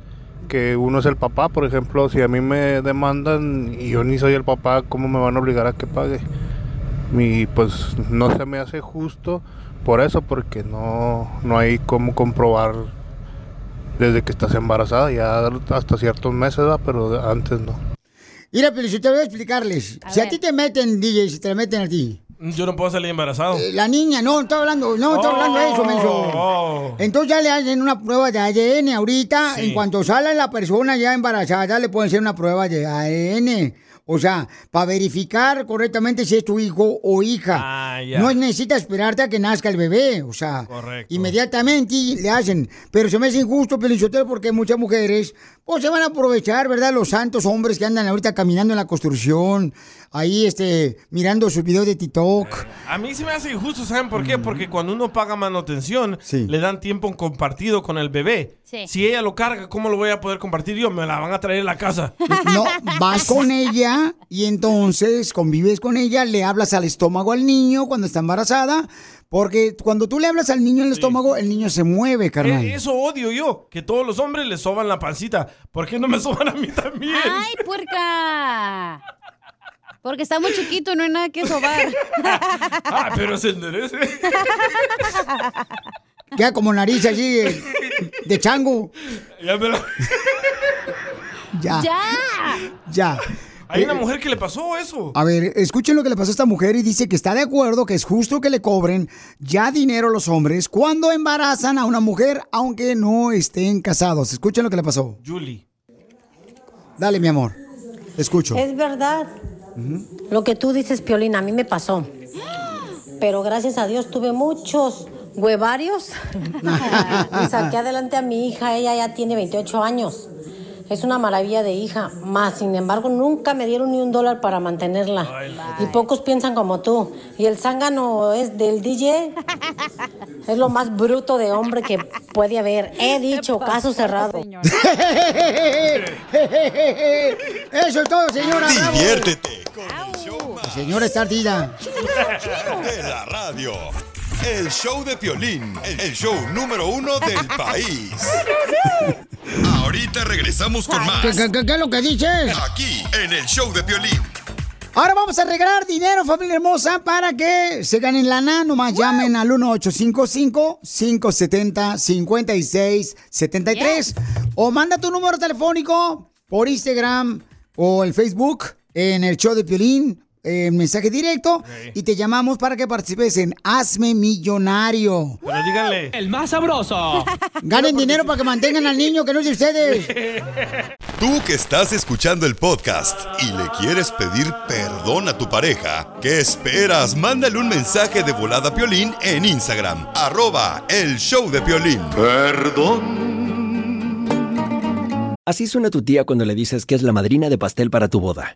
que uno es el papá? Por ejemplo, si a mí me demandan y yo ni soy el papá, ¿cómo me van a obligar a que pague? Mi, pues no se me hace justo por eso, porque no, no hay cómo comprobar desde que estás embarazada, ya hasta ciertos meses, ¿verdad? pero antes no. Mira, pero si te voy a explicarles. si a ti te meten, DJ, si te meten a ti. Yo no puedo salir embarazado. Eh, La niña, no, estoy hablando, no, estoy hablando de eso, menso. oh. Entonces ya le hacen una prueba de ADN ahorita. Sí. En cuanto sale la persona ya embarazada, le pueden hacer una prueba de ADN. O sea, para verificar correctamente si es tu hijo o hija. Ah, ya. No necesitas esperarte a que nazca el bebé. O sea, Correcto. inmediatamente le hacen. Pero se me hace injusto, Pelichotero, porque muchas mujeres pues se van a aprovechar, ¿verdad? Los santos hombres que andan ahorita caminando en la construcción, ahí este, mirando sus videos de TikTok. A mí se me hace injusto, ¿saben por qué? Porque cuando uno paga manutención, le dan tiempo compartido con el bebé. Sí. Si ella lo carga, ¿cómo lo voy a poder compartir yo? Me la van a traer a la casa. No, vas con ella y entonces convives con ella, le hablas al estómago al niño cuando está embarazada, porque cuando tú le hablas al niño en el estómago, el niño se mueve, carnal. Eh, Eso odio yo, que todos los hombres le soban la pancita. ¿Por qué no me soban a mí también? ¡Ay, puerca! Porque está muy chiquito y no hay nada que sobar. Ah, pero se enderece. Queda como nariz así de, de chango. Ya me lo- Ya. ¡Ya! Ya. Hay Eh, una mujer que le pasó eso. A ver, escuchen lo que le pasó a esta mujer y dice que está de acuerdo que es justo que le cobren ya dinero a los hombres cuando embarazan a una mujer aunque no estén casados. Escuchen lo que le pasó. Julie. Dale, mi amor. Escucho. Es verdad. Lo que tú dices, Piolín, a mí me pasó. Pero gracias a Dios tuve muchos huevarios y saqué adelante a mi hija. Ella ya tiene 28 años. Es una maravilla de hija. Más, sin embargo, nunca me dieron ni un dólar para mantenerla. Y pocos piensan como tú. Y el zángano es del DJ. Es lo más bruto de hombre que puede haber. He dicho, caso cerrado. Eso es todo, señora. Diviértete La señora está ardida. de la radio. El show de Piolín, el show número uno del país. Ahorita regresamos con más. ¿Qué, qué- qué- qué es lo que dices? Aquí, en el show de Piolín. Ahora vamos a regalar dinero, familia hermosa, para que se ganen lana. Nomás llamen al 1855-570-5673. O manda tu número telefónico por Instagram o el Facebook en el show de Piolín. Eh, mensaje directo y te llamamos para que participes en Hazme Millonario. Pero díganle. El más sabroso. Ganen dinero para que mantengan al niño que no es de ustedes. Tú que estás escuchando el podcast y le quieres pedir perdón a tu pareja, ¿qué esperas? Mándale un mensaje de volada a Piolín en Instagram, arroba el show de Piolín. Perdón. Así suena tu tía cuando le dices que es la madrina de pastel para tu boda.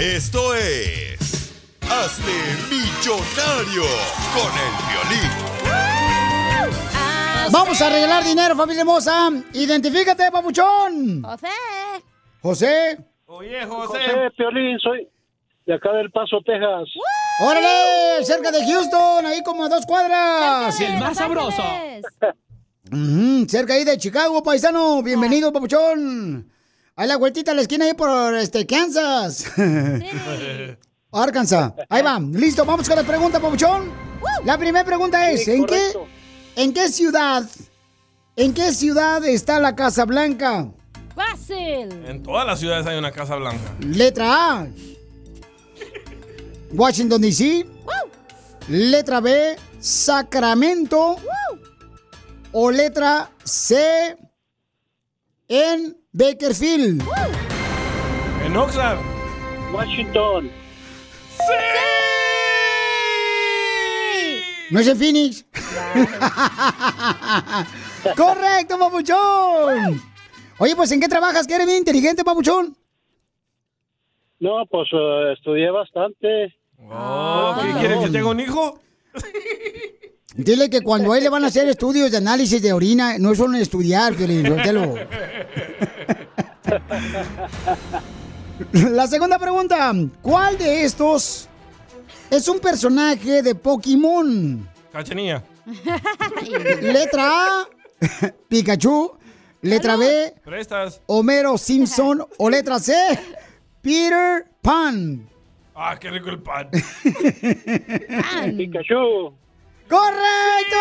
Esto es. Hazte millonario con el violín. Vamos a regalar dinero, familia hermosa. Identifícate, papuchón. José. José. Oye, José Piolín, soy de acá del Paso, Texas. ¡Órale! Cerca de Houston, ahí como a dos cuadras. El más sabroso. Cerca ahí de Chicago, paisano. Bienvenido, papuchón. Ahí la vueltita a la esquina ahí por este Kansas. Arkansas. Ahí va. Listo, vamos con la pregunta, papuchón. La primera pregunta es, Sí, ¿en qué. ¿en qué ciudad, en qué ciudad está la Casa Blanca? Fácil. En todas las ciudades hay una Casa Blanca. Letra A. Washington, D.C. Letra B. Sacramento. O letra C. En Bakerfield. En Oxnard. Washington. ¿No es en Phoenix? Correcto, papuchón. Oye, pues ¿en qué trabajas? Que eres bien inteligente, papuchón. No, pues eh, estudié bastante. Oh, ¿qué quieres que tenga un hijo? Dile que cuando a él le van a hacer estudios de análisis de orina, no es solo estudiar, Piolín. La segunda pregunta. ¿Cuál de estos es un personaje de Pokémon? Cachanilla. Letra A, Pikachu. Letra B, Prestas. Homero Simpson. O letra C, Peter Pan. Ah, qué rico el pan. Pikachu. ¡Correcto!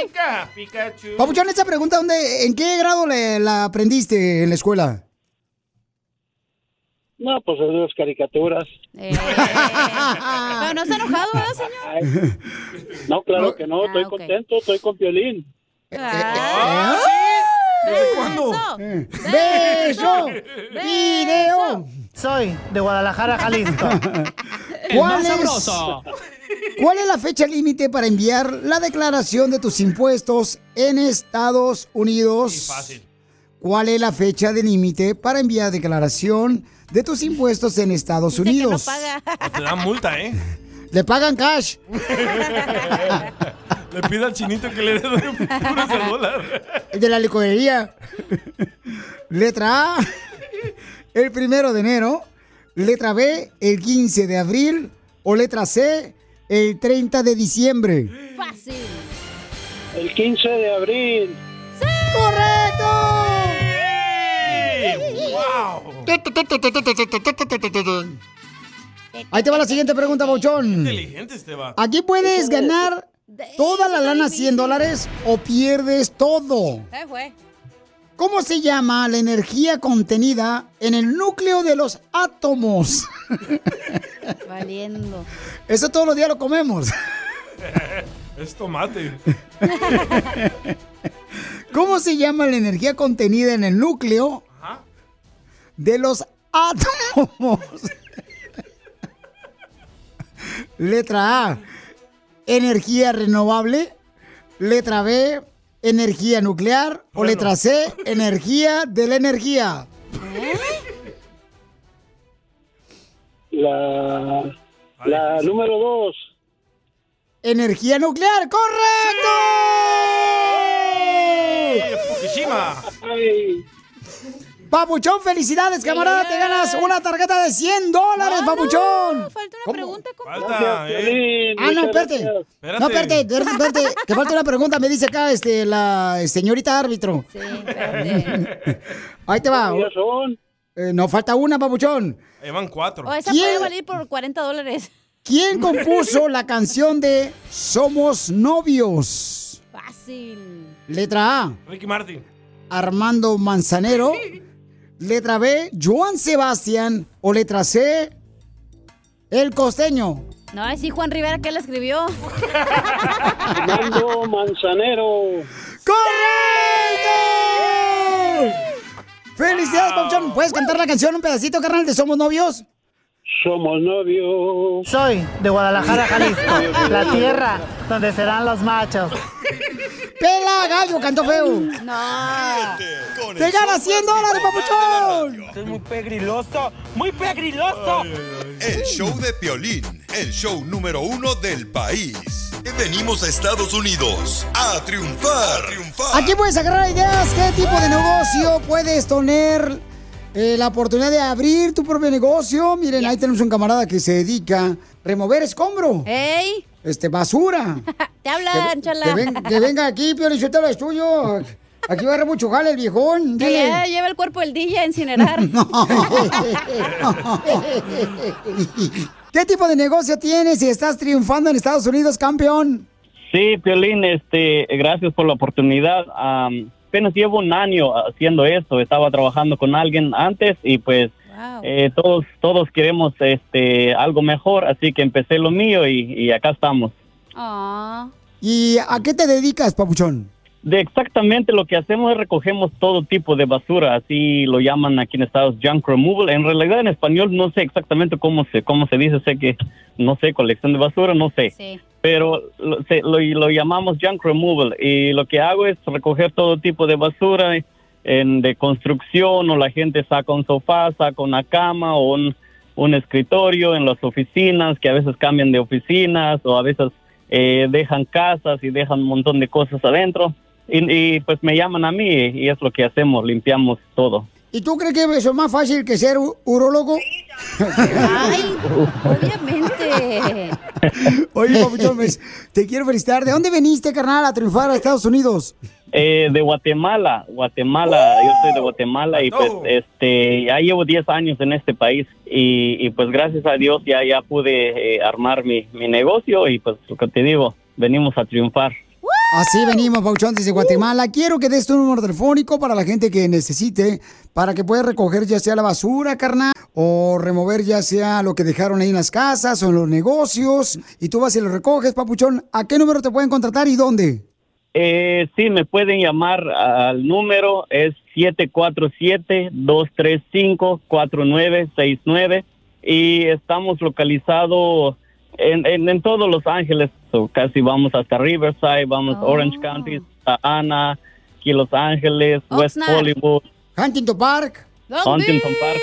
Pica, Pikachu. Papuchón, esta pregunta, ¿dónde, ¿en qué grado le, la aprendiste en la escuela? No, pues es de las caricaturas. Pero no está enojado, ¿verdad, señor? No, claro que no, estoy ok. contento, estoy con Piolín. Ah, ¿Desde cuándo? ¡Beso! ¡Video! Soy de Guadalajara, Jalisco. ¿Cuál es, sabroso. ¿Cuál es la fecha límite para enviar la declaración de tus impuestos en Estados Unidos? Fácil. ¿Cuál es la fecha de límite para enviar declaración de tus impuestos en Estados Dice que no Unidos? paga. O te dan multa, ¿eh? Le pagan cash. Le pide al chinito que le dé dólar. de la licorería. Letra A, el primero de enero. Letra B, el 15 de abril. O letra C, el 30 de diciembre. Fácil. El 15 de abril. Ahí te va la siguiente pregunta, Bauchón. Inteligente este va. Aquí puedes ganar toda la lana 100 dólares o pierdes todo. ¿Qué fue? ¿Cómo se llama la energía contenida en el núcleo de los átomos? Valiendo. Eso todos los días lo comemos. Es tomate. ¿Cómo se llama la energía contenida en el núcleo Ajá. de los átomos? Letra A, energía renovable. Letra B, energía nuclear. O letra C, energía de la energía. La, la número dos. Energía nuclear, ¡correcto! Fukushima. Ay, Papuchón, felicidades, camarada. Te ganas una tarjeta de 100 dólares, papuchón. Falta una ¿Cómo? pregunta, compa. Falta, ¿eh? Ah, no, espérate. No, espérate, espérate, espérate, que falta una pregunta, me dice acá este, la señorita árbitro. Sí, espérate. Ahí te va. Son. Eh, no, falta una, papuchón. Ahí van cuatro. O esa ¿Quién? puede valer por 40 dólares. ¿Quién compuso la canción de Somos Novios? Fácil. Letra A, Ricky Martin. Armando Manzanero. Letra B, Joan Sebastián. O letra C, el costeño. No, es sí, Juan Rivera que la escribió. Fernando Manzanero. ¡Correcto! ¡Felicidades, Pauchón! ¿Puedes cantar la canción un pedacito, carnal, de Somos Novios? Somos novios. Soy de Guadalajara, Jalisco, la tierra donde serán los machos. ¡Pela, gallo, cantó feo! ¡No! ¡Te ganas 100 dólares, papuchón! Esto es muy pegriloso, muy pegriloso. El show de Piolín, el show número uno del país. Venimos a Estados Unidos a triunfar. A triunfar. Aquí puedes agarrar ideas. ¿Qué tipo de negocio puedes tener eh, la oportunidad de abrir tu propio negocio? Miren, ahí tenemos un camarada que se dedica a remover escombro. ¡Ey! Este, basura. Te hablan, Que, chala. ven- que venga aquí, Pio Lizotelo, es tuyo. Aquí va a haber mucho jale el viejón. Que Dile. ya lleva el cuerpo del DJ a incinerar. ¿Qué tipo de negocio tienes y estás triunfando en Estados Unidos, campeón? Sí, Piolín, este, gracias por la oportunidad. Am, apenas llevo un año haciendo esto. Estaba trabajando con alguien antes y pues eh, todos todos queremos este algo mejor, así que empecé lo mío y, y acá estamos. ¿Y a qué te dedicas, papuchón? De exactamente lo que hacemos es recogemos todo tipo de basura, así lo llaman aquí en Estados junk removal. En realidad en español no sé exactamente cómo se cómo se dice, sé que no sé colección de basura, no sé. Pero lo, se- lo, lo llamamos junk removal y lo que hago es recoger todo tipo de basura en, de construcción o la gente saca un sofá, saca una cama o un, un escritorio en las oficinas que a veces cambian de oficinas o a veces eh, dejan casas y dejan un montón de cosas adentro. Y, y, pues me llaman a mí y es lo que hacemos, limpiamos todo. ¿Y tú crees que eso es más fácil que ser u- urólogo? Ay, obviamente. Oye, papuchón, te quiero felicitar. ¿De dónde veniste, carnal, a triunfar a Estados Unidos? Eh, de Guatemala, Guatemala, yo soy de Guatemala y pues este ya llevo 10 años en este país y, y, pues gracias a Dios ya ya pude eh, armar mi, mi negocio y pues lo que te digo, venimos a triunfar. Así venimos, Pauchón, desde Guatemala. Quiero que des tu número telefónico para la gente que necesite, para que puedas recoger ya sea la basura, carnal, o remover ya sea lo que dejaron ahí en las casas o en los negocios, y tú vas y lo recoges, Papuchón. ¿A qué número te pueden contratar y dónde? Eh, sí, me pueden llamar al número, es 747-235-4969 y estamos localizados en, en, en todos Los Ángeles, So, casi vamos hasta Riverside, vamos Orange County, Santa Ana, aquí Los Ángeles, West. Hollywood, Huntington Park. Huntington Park.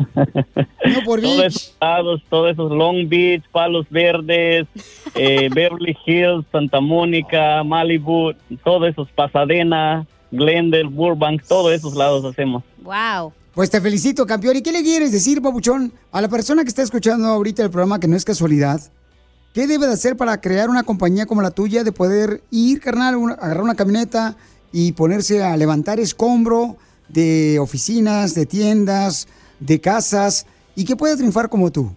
No por todos esos lados, todos esos Long Beach, Palos Verdes, eh, Beverly Hills, Santa Mónica, Malibu, todos esos Pasadena, Glendale, Burbank, todos esos lados hacemos. Wow. Pues te felicito, campeón. ¿Y qué le quieres decir, Papuchón, a la persona que está escuchando ahorita el programa que no es casualidad? ¿Qué debe de hacer para crear una compañía como la tuya, de poder ir, carnal, una- agarrar una camioneta y ponerse a levantar escombro de oficinas, de tiendas, de casas, y que pueda triunfar como tú?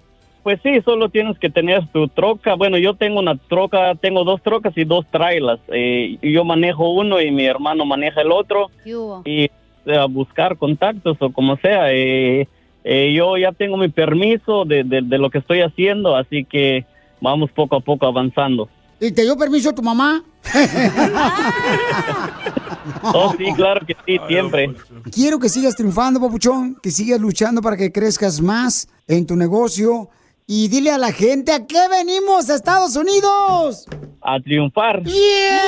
Pues sí, solo tienes que tener tu troca. Bueno, yo tengo una troca, tengo dos trocas y dos trailers. Eh, yo manejo uno y mi hermano maneja el otro. ¿Qué hubo? y eh, buscar contactos o como sea. Eh, eh, yo ya tengo mi permiso de, de- de lo que estoy haciendo, así que vamos poco a poco avanzando. ¿Y te dio permiso tu mamá? Oh, sí, claro que sí, siempre. Quiero que sigas triunfando, papuchón, que sigas luchando para que crezcas más en tu negocio. Y dile a la gente a qué venimos a Estados Unidos. A triunfar. ¡Yeah,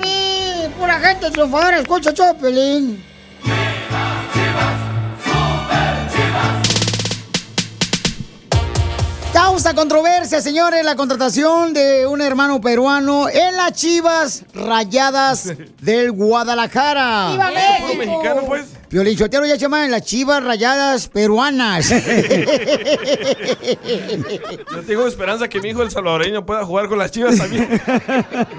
baby! Pura gente triunfadora, escucha, Chopelín. Causa controversia, señores, la contratación de un hermano peruano en las Chivas Rayadas del Guadalajara. ¡Viva México! ¿Puro mexicano, pues? Piolín Sotelo ya se llaman las Chivas Rayadas Peruanas. Yo tengo esperanza que mi hijo el salvadoreño pueda jugar con las chivas también.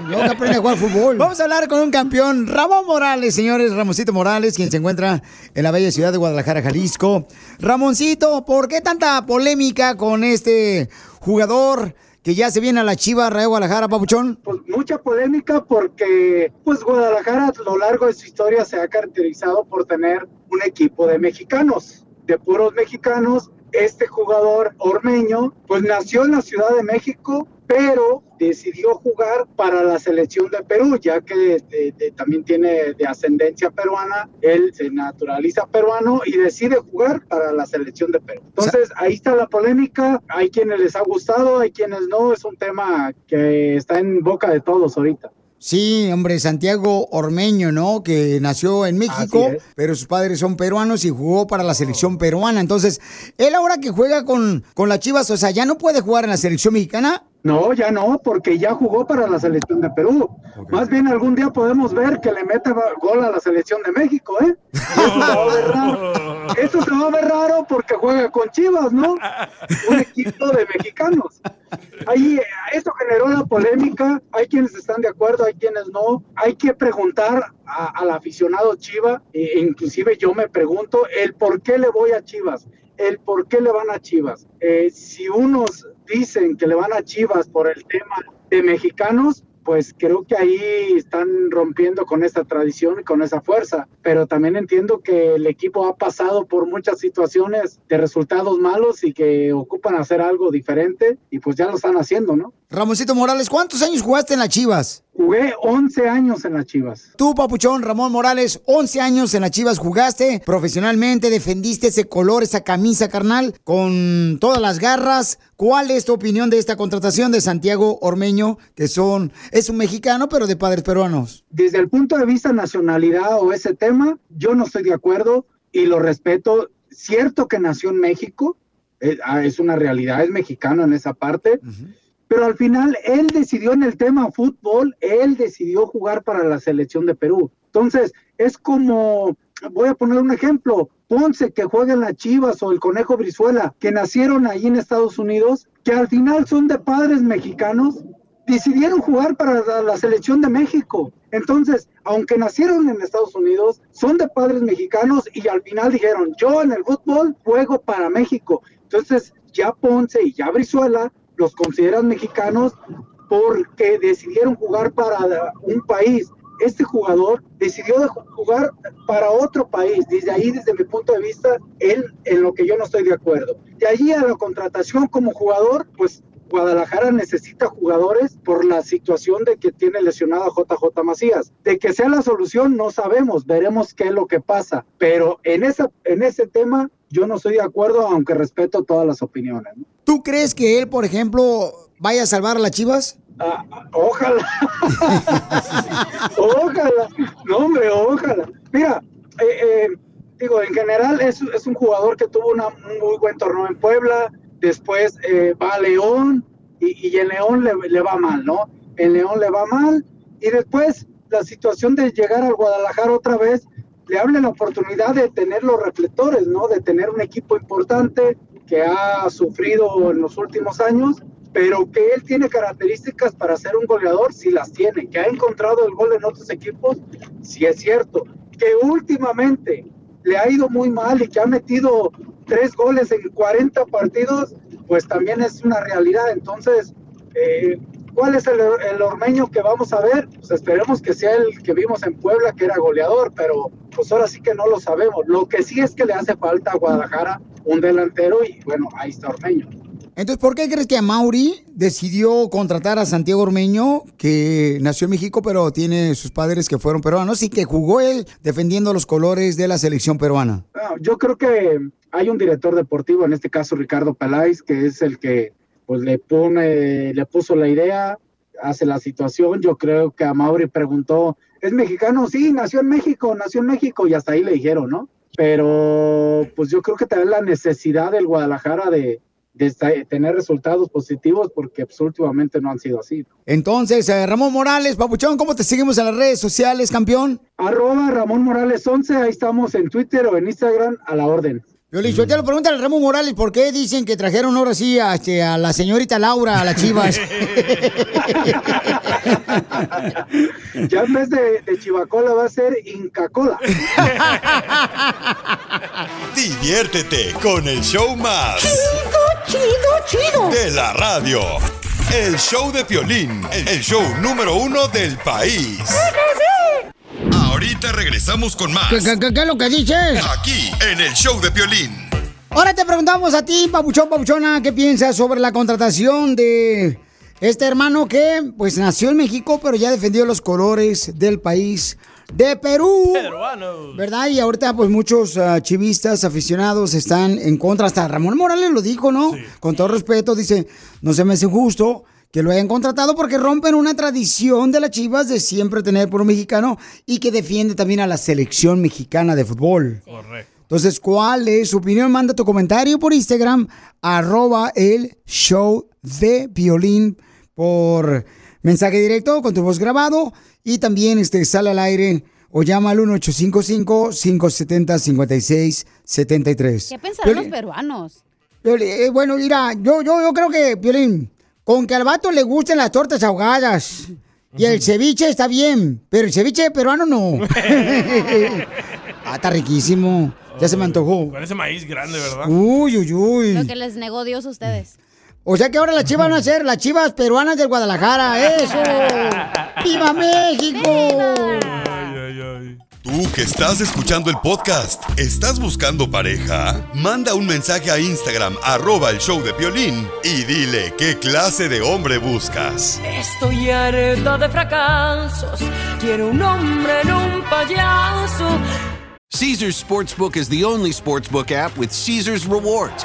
Luego que aprende a jugar fútbol. Vamos a hablar con un campeón, Ramón Morales, señores, Ramoncito Morales, quien se encuentra en la bella ciudad de Guadalajara, Jalisco. Ramoncito, ¿por qué tanta polémica con este jugador que ya se viene a la Chiva Rayo Guadalajara, Papuchón? Pues mucha polémica porque pues Guadalajara a lo largo de su historia se ha caracterizado por tener un equipo de mexicanos, de puros mexicanos. Este jugador ormeño pues nació en la Ciudad de México, pero decidió jugar para la selección de Perú, ya que eh, también tiene de ascendencia peruana, él se naturaliza peruano y decide jugar para la selección de Perú. Entonces, ahí está la polémica, hay quienes les ha gustado, hay quienes no, es un tema que está en boca de todos ahorita. Sí, hombre, Santiago Ormeño, ¿no? Que nació en México, pero sus padres son peruanos y jugó para la selección peruana. Entonces, él ahora que juega con, con las Chivas, o sea, ¿ya no puede jugar en la selección mexicana? No, ya no, porque ya jugó para la selección de Perú. Más bien algún día podemos ver que le mete gol a la selección de México, ¿eh? Eso se va a ver raro. Eso se va a ver raro porque juega con Chivas, ¿no? Un equipo de mexicanos. Ahí, esto generó la polémica. Hay quienes están de acuerdo, hay quienes no. Hay que preguntar al aficionado Chiva, e inclusive yo me pregunto el por qué le voy a Chivas el por qué le van a Chivas. Eh, si unos dicen que le van a Chivas por el tema de mexicanos, pues creo que ahí están rompiendo con esta tradición y con esa fuerza. Pero también entiendo que el equipo ha pasado por muchas situaciones de resultados malos y que ocupan hacer algo diferente y pues ya lo están haciendo, ¿no? Ramoncito Morales, ¿cuántos años jugaste en las Chivas? Jugué 11 años en las Chivas. Tú, papuchón, Ramón Morales, 11 años en las Chivas jugaste profesionalmente, defendiste ese color, esa camisa carnal, con todas las garras. ¿Cuál es tu opinión de esta contratación de Santiago Ormeño, que son, es un mexicano, pero de padres peruanos? Desde el punto de vista nacionalidad o ese tema, yo no estoy de acuerdo y lo respeto. Cierto que nació en México, es, es una realidad, es mexicano en esa parte pero al final él decidió en el tema fútbol, él decidió jugar para la selección de Perú. Entonces, es como, voy a poner un ejemplo, Ponce que juega en la Chivas o el Conejo Brizuela, que nacieron ahí en Estados Unidos, que al final son de padres mexicanos, decidieron jugar para la selección de México. Entonces, aunque nacieron en Estados Unidos, son de padres mexicanos y al final dijeron, yo en el fútbol juego para México. Entonces, ya Ponce y ya Brizuela los consideran mexicanos porque decidieron jugar para un país. Este jugador decidió jugar para otro país. Desde ahí, desde mi punto de vista, él en lo que yo no estoy de acuerdo. De allí a la contratación como jugador, pues Guadalajara necesita jugadores por la situación de que tiene lesionado a JJ Macías. De que sea la solución, no sabemos, veremos qué es lo que pasa. Pero en, esa, en ese tema, yo no estoy de acuerdo, aunque respeto todas las opiniones. ¿Tú crees que él, por ejemplo, vaya a salvar a las chivas? Ah, ojalá. ojalá. No, hombre, ojalá. Mira, eh, eh, digo, en general es, es, un jugador que tuvo una, un muy buen torneo en Puebla, después eh, va a León y, y en León le, le, va mal, ¿no? En León le va mal y después la situación de llegar al Guadalajara otra vez le abre la oportunidad de tener los reflectores, ¿no? De tener un equipo importante que ha sufrido en los últimos años, pero que él tiene características para ser un goleador, sí las tiene, que ha encontrado el gol en otros equipos, sí es cierto, que últimamente le ha ido muy mal y que ha metido tres goles en 40 partidos, pues también es una realidad. Entonces, eh, ¿cuál es el, el, ormeño que vamos a ver? Pues esperemos que sea el que vimos en Puebla, que era goleador, pero pues ahora sí que no lo sabemos. Lo que sí es que le hace falta a Guadalajara un delantero y bueno, ahí está Ormeño. Entonces, ¿por qué crees que a Mauri decidió contratar a Santiago Ormeño, que nació en México, pero tiene sus padres que fueron peruanos y que jugó él defendiendo los colores de la selección peruana? Bueno, yo creo que hay un director deportivo, en este caso Ricardo Peláez, que es el que pues le pone, le puso la idea, hace la situación. Yo creo que a Mauri preguntó, ¿es mexicano? Sí, nació en México, nació en México, y hasta ahí le dijeron, ¿no? Pero pues yo creo que también la necesidad del Guadalajara de, de tener resultados positivos porque pues, últimamente no han sido así. Entonces, eh, Ramón Morales, Papuchón, ¿cómo te seguimos en las redes sociales, campeón? Arroba Ramón Morales 11, ahí estamos en Twitter o en Instagram a la orden. Violín, yo te lo pregunto al Ramón Morales, ¿por qué dicen que trajeron ahora sí a, este, a la señorita Laura a las chivas? ya en vez de, de chivacola va a ser incacola. Diviértete con el show más... Chido, chido, chido. De la radio. El show de Piolín, el show número uno del país. Ahorita regresamos con más. ¿Qué, qué- qué- qué es lo que dices? Aquí, en el show de Piolín. Ahora te preguntamos a ti, papuchón, papuchona, ¿qué piensas sobre la contratación de este hermano que, pues, nació en México, pero ya defendió los colores del país de Perú? ¿Verdad? Y ahorita, pues, muchos ah, chivistas aficionados están en contra. Hasta Ramón Morales lo dijo, ¿no? Con todo respeto, dice, no se me hace justo que lo hayan contratado porque rompen una tradición de las chivas de siempre tener por un mexicano y que defiende también a la selección mexicana de fútbol. Correcto. Entonces, ¿cuál es su opinión? Manda tu comentario por Instagram, arroba el show de violín por mensaje directo con tu voz grabado y también este, sale al aire o llama al 1855-570-5673. ¿Qué pensarán los peruanos? Eh, bueno, mira, yo, yo, yo creo que, Piolín, con que al vato le gusten las tortas ahogadas y el ceviche está bien, pero el ceviche peruano no. ah, está riquísimo. Ya se me antojó. Parece maíz grande, ¿verdad? Uy, uy, uy. Lo que les negó Dios a ustedes. O sea que ahora las chivas van a ser las chivas peruanas del Guadalajara. ¡Eso! ¡Viva México! Tú que estás escuchando el podcast, ¿estás buscando pareja? Manda un mensaje a Instagram, arroba el show de Piolín, y dile qué clase de hombre buscas. Estoy harta de fracasos. Quiero un hombre en un payaso. Caesar's Sportsbook is the only sportsbook app with Caesar's rewards.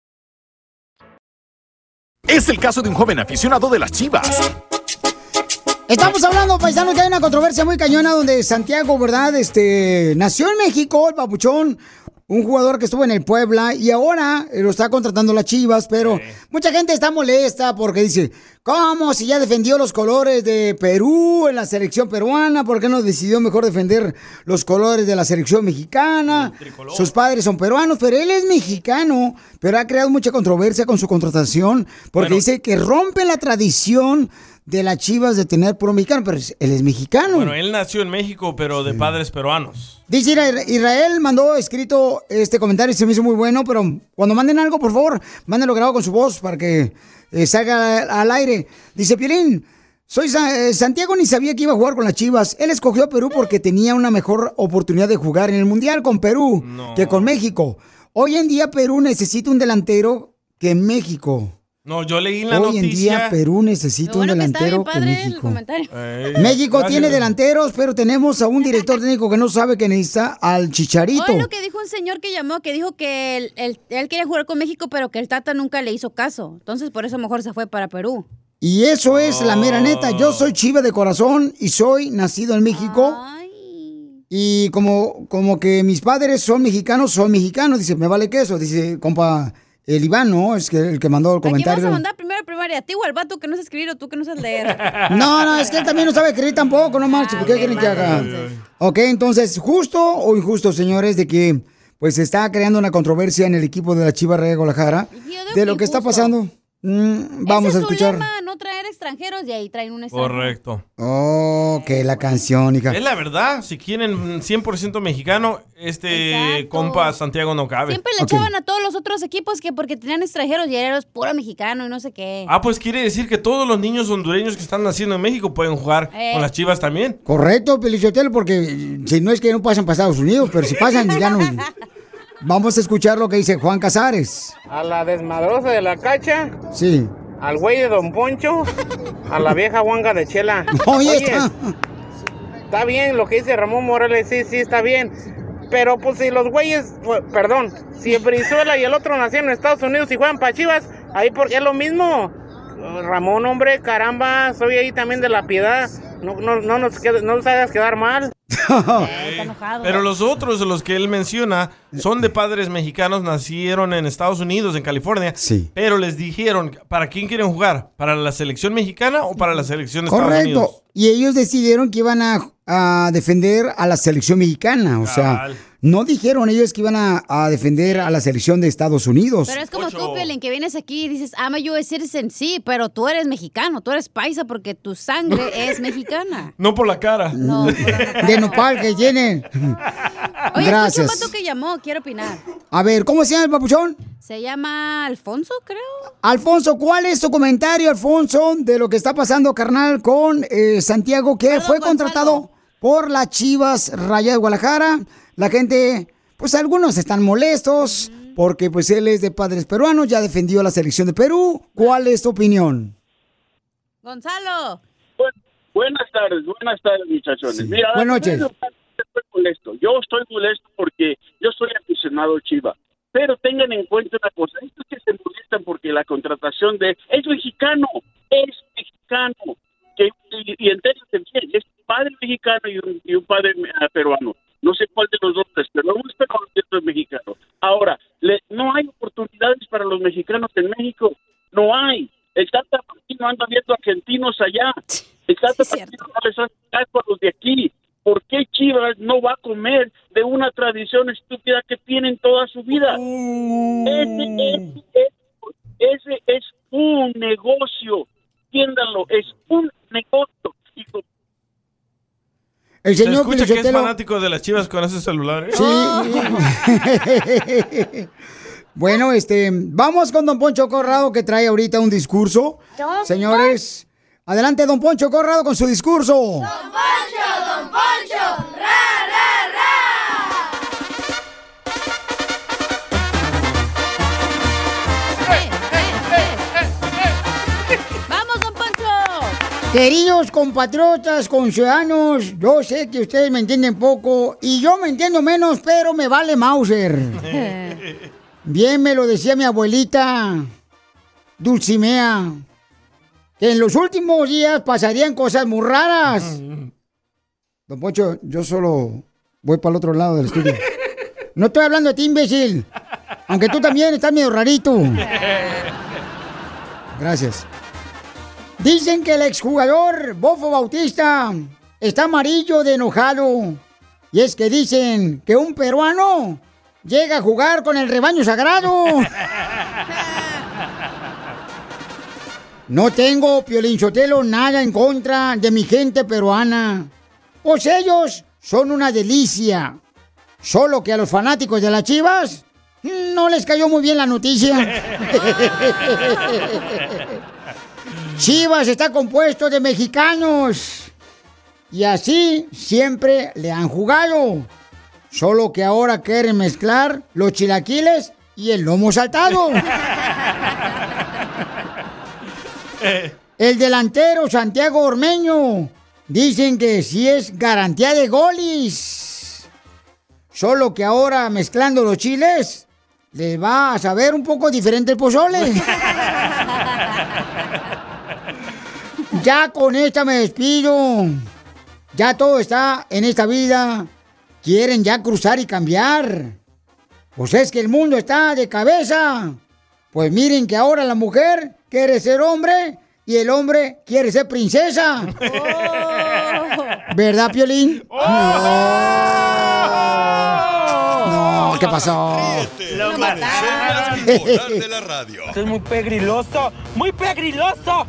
Es el caso de un joven aficionado de las chivas. Estamos hablando, paisanos, que hay una controversia muy cañona donde Santiago, ¿verdad? Este, nació en México, el papuchón, un jugador que estuvo en el Puebla y ahora lo está contratando las Chivas, pero mucha gente está molesta porque dice, ¿cómo si ya defendió los colores de Perú en la selección peruana? ¿Por qué no decidió mejor defender los colores de la selección mexicana? Sus padres son peruanos, pero él es mexicano, pero ha creado mucha controversia con su contratación porque Bueno. dice que rompe la tradición de las Chivas de tener puro mexicano, pero él es mexicano. Bueno, él nació en México, pero de padres peruanos. Dice Israel mandó escrito este comentario y se me hizo muy bueno, pero cuando manden algo, por favor, mándenlo grabado con su voz para que eh, salga al, aire. Dice Piolín, soy Sa- eh, Santiago ni sabía que iba a jugar con las Chivas. Él escogió a Perú porque tenía una mejor oportunidad de jugar en el Mundial con Perú que con México. Hoy en día Perú necesita un delantero que México. No, yo leí la Hoy en día Perú necesita un delantero que México. Ey, México gracias. tiene delanteros, pero tenemos a un director técnico que no sabe que necesita al chicharito. Hoy lo que dijo un señor que llamó, que dijo que él, él- él quería jugar con México, pero que el Tata nunca le hizo caso. Entonces, por eso mejor se fue para Perú. Y eso es la mera neta. Yo soy chiva de corazón y soy nacido en México. Y como, como que mis padres son mexicanos, soy mexicano. Dice, me vale queso. Dice, compa, el Iván, ¿no? Es que el que mandó el ¿A quién vas comentario. a mandar primero primaria? ¿A ti o al vato que no sabes escribir o tú que no sabes leer? No, no, es que él también no sabe escribir tampoco, no marches. ¿Por qué quieren que haga? Ok, entonces, justo o injusto, señores, de que pues se está creando una controversia en el equipo de la Chivas Real de Guadalajara de lo que está pasando. Mm, vamos Ese a es su escuchar. lema, no traer extranjeros y ahí traen un extranjero. Correcto. Oh, que la canción, hija. Es la verdad, si quieren 100% mexicano, este Exacto. compa Santiago no cabe. Siempre le echaban a todos los otros equipos que porque tenían extranjeros y eres puro mexicano y no sé qué. Ah, pues quiere decir que todos los niños hondureños que están naciendo en México pueden jugar Eh. con las chivas también. Correcto, Pelichotelo, porque si no es que no pasan para Estados Unidos, pero si pasan, ya no. Vamos a escuchar lo que dice Juan Casares. A la desmadrosa de la cacha, Sí. al güey de Don Poncho, a la vieja guanga de Chela. Oye, está- está bien lo que dice Ramón Morales, sí, sí, está bien. Pero pues si los güeyes, perdón, si Brizuela y el otro nacieron en Estados Unidos y juegan para Chivas, ahí porque es lo mismo. Ramón, hombre, caramba, soy ahí también de la piedad. No, no, no, nos, no nos hagas quedar mal. Pero los otros, los que él menciona, son de padres mexicanos, nacieron en Estados Unidos, en California. Pero les dijeron, ¿para quién quieren jugar? ¿Para la selección mexicana o para la selección de Estados Unidos? Correcto. Y ellos decidieron que iban a, a defender a la selección mexicana. O sea. No dijeron ellos que iban a, a defender a la selección de Estados Unidos. Pero es como tú, Piolín, que vienes aquí y dices, ama yo decir en sí, pero tú eres mexicano, tú eres paisa porque tu sangre es mexicana. No por la cara. No, De nopal que tienen. Oye, Gracias. escucha un que llamó, quiero opinar. A ver, ¿cómo se llama el papuchón? Se llama Alfonso, creo. Alfonso, ¿cuál es tu comentario, Alfonso, de lo que está pasando, carnal, con eh, Santiago, que fue contratado por las Chivas Raya de Guadalajara? La gente, pues algunos están molestos porque pues él es de padres peruanos, ya defendió la selección de Perú. ¿Cuál es tu opinión? Gonzalo. Buenas tardes, buenas tardes, muchachones. Sí. Mira, Buenas noches. yo Estoy molesto. Yo estoy molesto porque yo soy aficionado Chiva. Pero tengan en cuenta una cosa, estos que se molestan porque la contratación de es mexicano, es mexicano, que, y, y entérense bien, es un padre mexicano y un, y un padre eh, peruano. No sé cuál de los dos es, pero es peruano y otro es mexicano. Ahora, le- no hay oportunidades para los mexicanos en México, no hay. El Tata Martino anda viendo argentinos allá. El Tata Martino no les hace caso a los de aquí. ¿Por qué Chivas no va a comer de una tradición estúpida que tienen toda su vida? Ese, ese- ese- ese es un negocio. Entiéndanlo, es un negocio. El Se señor escucha que es fanático de las chivas con ese celular. ¿eh? Sí. bueno, este, vamos con don Poncho Corrado que trae ahorita un discurso. Señores, adelante don Poncho Corrado con su discurso. Poncho, Don Poncho, ra, Queridos compatriotas, conciudadanos, yo sé que ustedes me entienden poco y yo me entiendo menos, pero me vale Mauser. Bien me lo decía mi abuelita, Dulcimea, que en los últimos días pasarían cosas muy raras. Don Poncho, yo solo voy para el otro lado del estudio. No estoy hablando de ti, imbécil. Aunque tú también estás medio rarito. Gracias. Dicen que el exjugador Bofo Bautista está amarillo de enojado. Y es que dicen que un peruano llega a jugar con el rebaño sagrado. No tengo, Piolín Sotelo, nada en contra de mi gente peruana. Pues ellos son una delicia. Solo que a los fanáticos de las chivas no les cayó muy bien la noticia. Chivas está compuesto de mexicanos. Y así siempre le han jugado. Solo que ahora quieren mezclar los chilaquiles y el lomo saltado. El delantero Santiago Ormeño. Dicen que sí es garantía de goles. Solo que ahora mezclando los chiles, les va a saber un poco diferente el pozole. Ya con esta me despido. Ya todo está en esta vida. Quieren ya cruzar y cambiar. Pues es que el mundo está de cabeza. Pues miren que ahora la mujer quiere ser hombre y el hombre quiere ser princesa. ¿Verdad, Piolín? No, ¿qué pasó? Lo mataron. de la radio. Esto es muy pegriloso, muy pegriloso.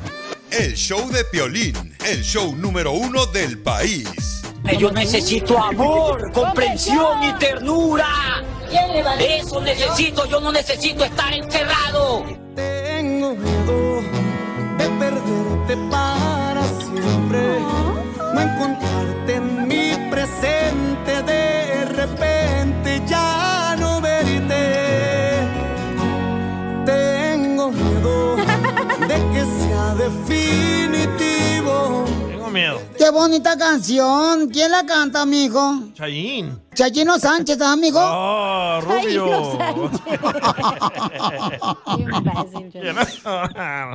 El show de Piolín, el show número uno del país. Yo necesito amor, comprensión y ternura. Eso necesito, yo no necesito estar encerrado. Tengo miedo de perderte para siempre. No encontrarte en mi presente. De repente ya no verte. Tengo miedo de que definitivo. Tengo miedo. Qué bonita canción. ¿Quién la canta, amigo? Chayín. Chayino Sánchez, ¿ah, amigo? Oh, Rubio.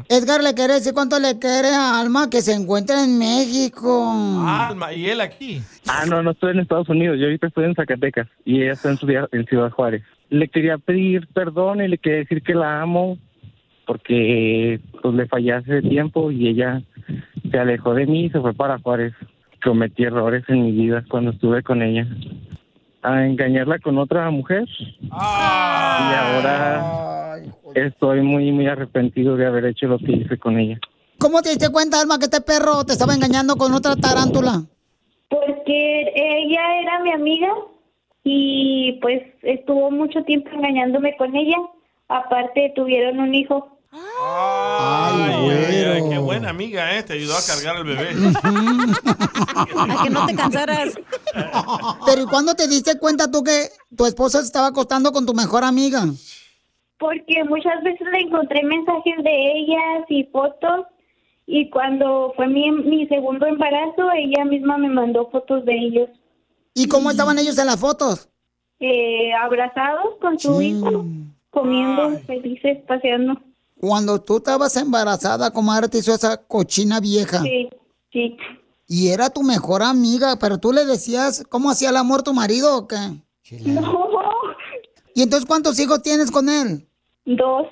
Edgar le quiere decir cuánto le quiere a Alma que se encuentra en México. Alma, y él aquí. Ah, no, no estoy en Estados Unidos. Yo ahorita estoy en Zacatecas y ella está en, Ciudad- en Ciudad Juárez. Le quería pedir perdón y le quería decir que la amo porque pues le fallé hace tiempo y ella se alejó de mí y se fue para Juárez. Cometí errores en mi vida cuando estuve con ella. A engañarla con otra mujer. Y ahora estoy muy, muy arrepentido de haber hecho lo que hice con ella. ¿Cómo te diste cuenta, Alma, que este perro te estaba engañando con otra tarántula? Porque ella era mi amiga y pues estuvo mucho tiempo engañándome con ella. Aparte tuvieron un hijo. Ay, ay, ay, qué buena amiga, ¿eh? Te ayudó a cargar al bebé. A que no te cansaras. Pero ¿y cuándo te diste cuenta tú que tu esposa se estaba acostando con tu mejor amiga? Porque muchas veces le encontré mensajes de ellas y fotos y cuando fue mi, mi segundo embarazo ella misma me mandó fotos de ellos ¿Y cómo estaban ellos en las fotos? eh, abrazados con su hijo, comiendo, felices, paseando. Cuando tú estabas embarazada, comadre, te hizo esa cochina vieja. Sí, sí. Y era tu mejor amiga, pero tú le decías cómo hacía el amor tu marido o qué? No, ¿Y entonces cuántos hijos tienes con él? dos.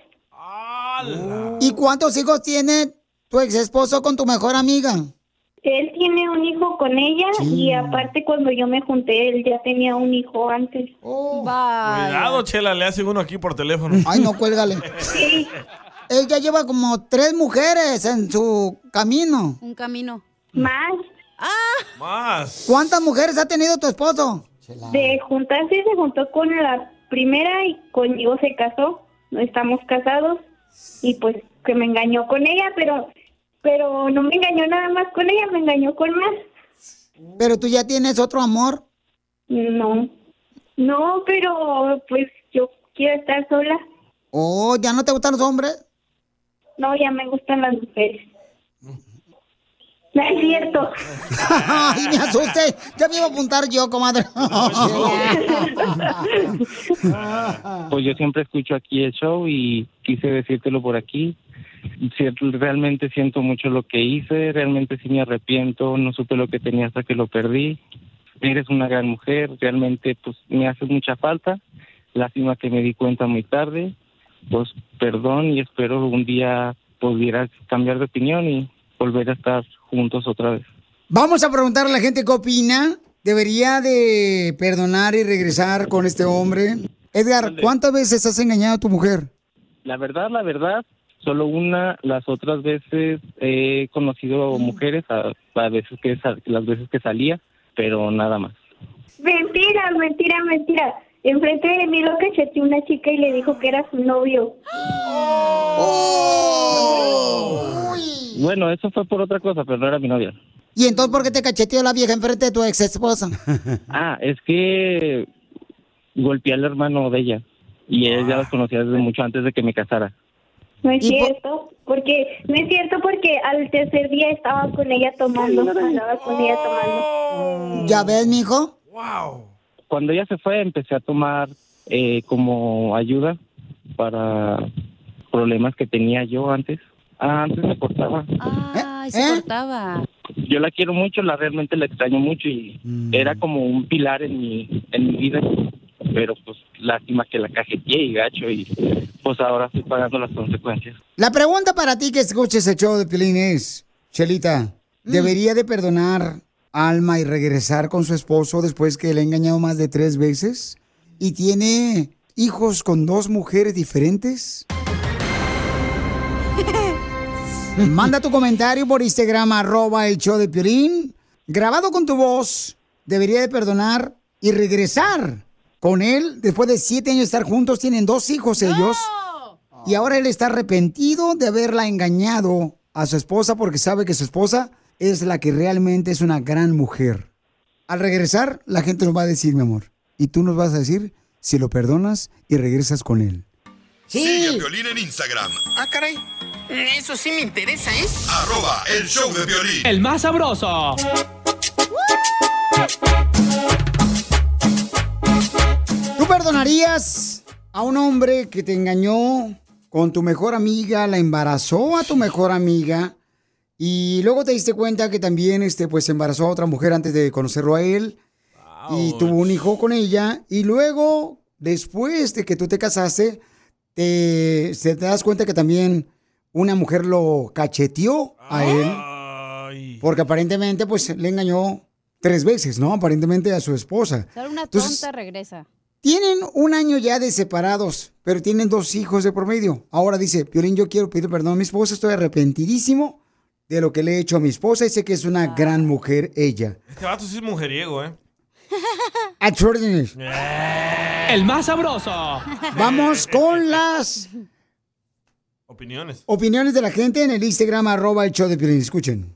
¿Y cuántos hijos tiene tu ex esposo con tu mejor amiga? Él tiene un hijo con ella y aparte cuando yo me junté él ya tenía un hijo antes. Cuidado, Chela, le hacen uno aquí por teléfono. Ay, no, cuélgale. Sí. Él ya lleva como tres mujeres en su camino. Un camino. Más. Más. ¿Cuántas mujeres ha tenido tu esposo? De juntarse se juntó con la primera y conmigo se casó. No estamos casados y pues que me engañó con ella, pero pero no me engañó nada más con ella, me engañó con más. Pero tú ya tienes otro amor. No. No, pero pues yo quiero estar sola. Oh, ¿ya no te gustan los hombres? No, ya me gustan las mujeres. No es cierto. Ay, me asusté. Ya me iba a apuntar yo, comadre. Pues yo siempre escucho aquí el show y quise decírtelo por aquí. Realmente siento mucho lo que hice, realmente sí me arrepiento, no supe lo que tenía hasta que lo perdí. Eres una gran mujer, realmente pues me hace mucha falta. Lástima que me di cuenta muy tarde. Pues perdón y espero un día pudieras cambiar de opinión y volver a estar juntos otra vez. Vamos a preguntarle a la gente qué opina. ¿Debería de perdonar y regresar con este hombre? Edgar, ¿cuántas veces has engañado a tu mujer? La verdad, la verdad, solo una. Las otras veces he conocido mujeres, a, a veces que sa- las veces que salía, pero nada más. Mentira, mentira, mentira. Enfrente de mí lo cacheteó una chica y le dijo que era su novio. Bueno, eso fue por otra cosa, pero no era mi novia. ¿Y entonces por qué te cacheteó la vieja enfrente de tu ex esposa? Ah, es que golpeé al hermano de ella y él ya los conocía desde mucho antes de que me casara. No es cierto, porque no es cierto porque al tercer día estaba con ella tomando, andaba con ella tomando. ¿Ya ves, mijo? Cuando ella se fue, empecé a tomar eh, como ayuda para problemas que tenía yo antes. Ah, antes me cortaba. Ay, se cortaba. Yo la quiero mucho, la realmente la extraño mucho y era como un pilar en mi, en mi vida. Pero pues lástima que la cajeteé y gacho y pues ahora estoy pagando las consecuencias. La pregunta para ti que escuches el show de Pilín es, Chelita, ¿debería de perdonar Alma y regresar con su esposo después que le ha engañado más de tres veces? ¿Y tiene hijos con dos mujeres diferentes? Manda tu comentario por Instagram, arroba el show de Piolín. Grabado con tu voz, debería de perdonar y regresar con él. Después de siete años de estar juntos, tienen dos hijos ellos. Y ahora él está arrepentido de haberla engañado a su esposa porque sabe que su esposa es la que realmente es una gran mujer. Al regresar, la gente nos va a decir, mi amor, y tú nos vas a decir si lo perdonas y regresas con él. Sigue a Piolín en Instagram. Ah, caray. Eso sí me interesa, ¿eh? Arroba el show de violín. El más sabroso. ¿Tú perdonarías a un hombre que te engañó con tu mejor amiga, la embarazó a tu mejor amiga y luego te diste cuenta que también este, pues, embarazó a otra mujer antes de conocerlo a él y tuvo un hijo con ella y luego, después de que tú te casaste, te, se te das cuenta que también una mujer lo cacheteó a él porque aparentemente pues le engañó tres veces, ¿no? Aparentemente a su esposa. Solo una Entonces, tonta regresa. tienen un año ya de separados, pero tienen dos hijos de por medio. Ahora dice, Piolín, yo quiero pedir perdón a mi esposa, estoy arrepentidísimo de lo que le he hecho a mi esposa y sé que es una gran mujer ella. Este vato sí es mujeriego, ¿eh? Extraordinary. El más sabroso. Vamos con las Opiniones. opiniones de la gente en el Instagram, arroba el show de Piolín. Escuchen.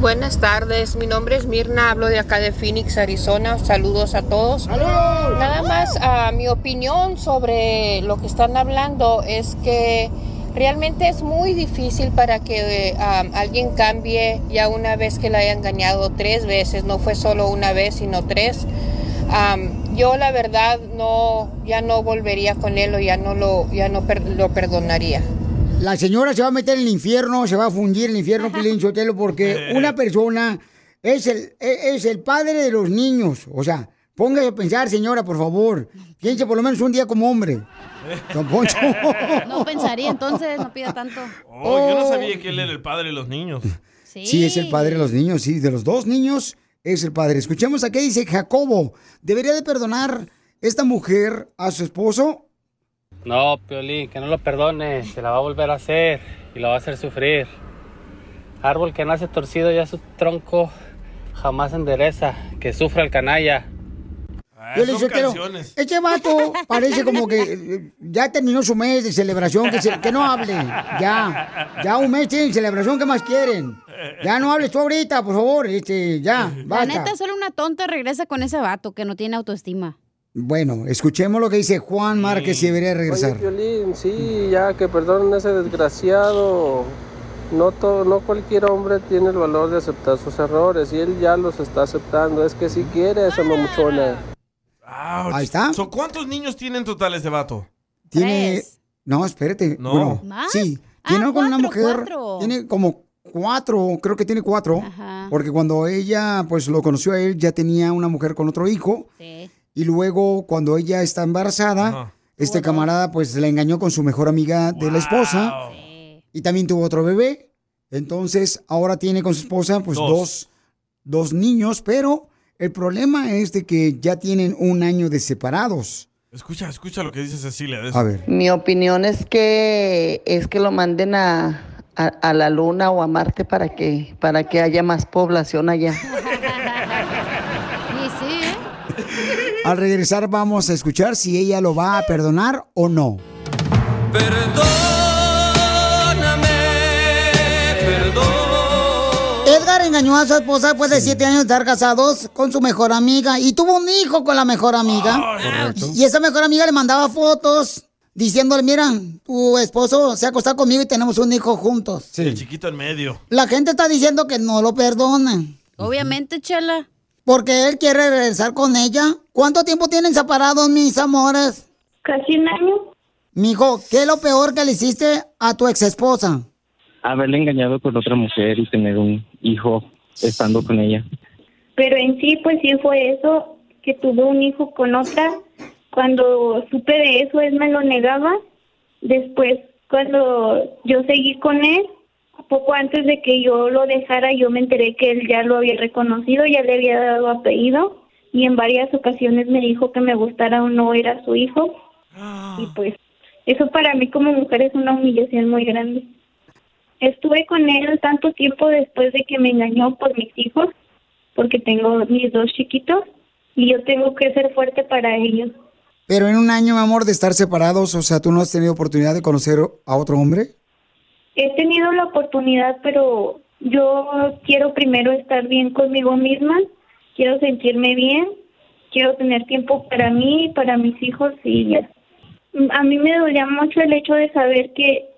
Buenas tardes, mi nombre es Mirna, hablo de acá de Phoenix, Arizona. Saludos a todos. Nada más, ah, mi opinión sobre lo que están hablando es que realmente es muy difícil para que ah, alguien cambie ya una vez que la haya engañado tres veces, no fue solo una vez, sino tres. Yo la verdad no, ya no volvería con él o ya no lo, ya no per- lo perdonaría. La señora se va a meter en el infierno, se va a fundir en el infierno, Piolín Sotelo, porque una persona es el, e- es el padre de los niños. O sea, póngase a pensar, señora, por favor. Piense por lo menos un día como hombre. Don Poncho. No pensaría entonces, no pida tanto. Oh, yo no sabía que él era el padre de los niños. Sí, es el padre de los niños, sí, de los dos niños es el padre. Escuchemos a qué dice Jacobo. ¿Debería de perdonar esta mujer a su esposo? No, Piolín, que no lo perdone, se la va a volver a hacer y lo va a hacer sufrir. Árbol que nace torcido ya su tronco jamás endereza, que sufra el canalla. Yo le dije, "Pero, este vato parece como que eh, ya terminó su mes de celebración, que, se- que no hable. Ya, ya un mes tienen celebración, ¿qué más quieren? Ya no hables tú ahorita, por favor, este, ya, La basta. neta, solo una tonta regresa con ese vato que no tiene autoestima. Bueno, escuchemos lo que dice Juan Márquez si debería regresar. Oye, Piolín, sí, ya que perdonen a ese desgraciado. No, to- no cualquier hombre tiene el valor de aceptar sus errores y él ya los está aceptando. Es que si quiere a esa mamuchona. Ahí está. So, ¿Cuántos niños tienen totales de vato? Tiene. No, espérate. No. Bueno, ¿Más? Sí. Ah, Tiene con una mujer. cuatro. Tiene como cuatro, creo que tiene cuatro. Porque cuando ella, pues lo conoció a él, ya tenía una mujer con otro hijo. Y luego, cuando ella está embarazada, este camarada, pues la engañó con su mejor amiga de la esposa. Y también tuvo otro bebé. Entonces, ahora tiene con su esposa, pues Dos. dos, dos niños. Pero el problema es de que ya tienen un año de separados. Escucha, escucha lo que dice Cecilia. de eso. A ver. Mi opinión es que es que lo manden a, a, a la luna o a Marte para que para que haya más población allá. Y sí, ¿eh? Al regresar vamos a escuchar si ella lo va a perdonar o no. Engañó a su esposa después de siete años de estar casados con su mejor amiga y tuvo un hijo con la mejor amiga. Correcto. Y esa mejor amiga le mandaba fotos diciéndole, mira, tu esposo se ha acostado conmigo y tenemos un hijo juntos. El chiquito en medio. La gente está diciendo que no lo perdonan. Obviamente, Chela. Porque él quiere regresar con ella. ¿Cuánto tiempo tienen separados, mis amores? Casi un año. Mijo, ¿qué es lo peor que le hiciste a tu ex esposa? Haberle engañado con otra mujer y tener un hijo estando con ella. Pero en sí, pues sí fue eso, que tuvo un hijo con otra. Cuando supe de eso, él me lo negaba. Después, cuando yo seguí con él, poco antes de que yo lo dejara, yo me enteré que él ya lo había reconocido, ya le había dado apellido. Y en varias ocasiones me dijo que me gustara o no era su hijo. Y pues, eso para mí como mujer es una humillación muy grande. Estuve con él tanto tiempo después de que me engañó por mis hijos, porque tengo mis dos chiquitos y yo tengo que ser fuerte para ellos. Pero en un año, mi amor, de estar separados, o sea, ¿tú no has tenido oportunidad de conocer a otro hombre? He tenido la oportunidad, pero yo quiero primero estar bien conmigo misma, quiero sentirme bien, quiero tener tiempo para mí, para mis hijos y ya. A mí me dolía mucho el hecho de saber que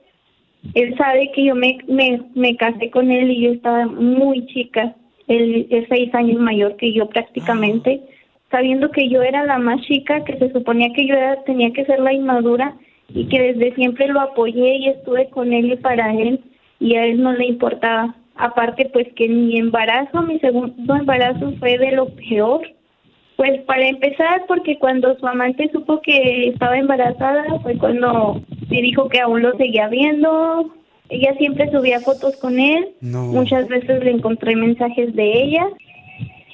Él sabe que yo me, me, me casé con él y yo estaba muy chica. Él es seis años mayor que yo prácticamente. Sabiendo que yo era la más chica, que se suponía que yo era, tenía que ser la inmadura y que desde siempre lo apoyé y estuve con él y para él y a él no le importaba. Aparte, pues que mi embarazo, mi segundo embarazo fue de lo peor. Pues para empezar, porque cuando su amante supo que estaba embarazada, fue cuando me dijo que aún lo seguía viendo. Ella siempre subía fotos con él. Muchas veces le encontré mensajes de ella.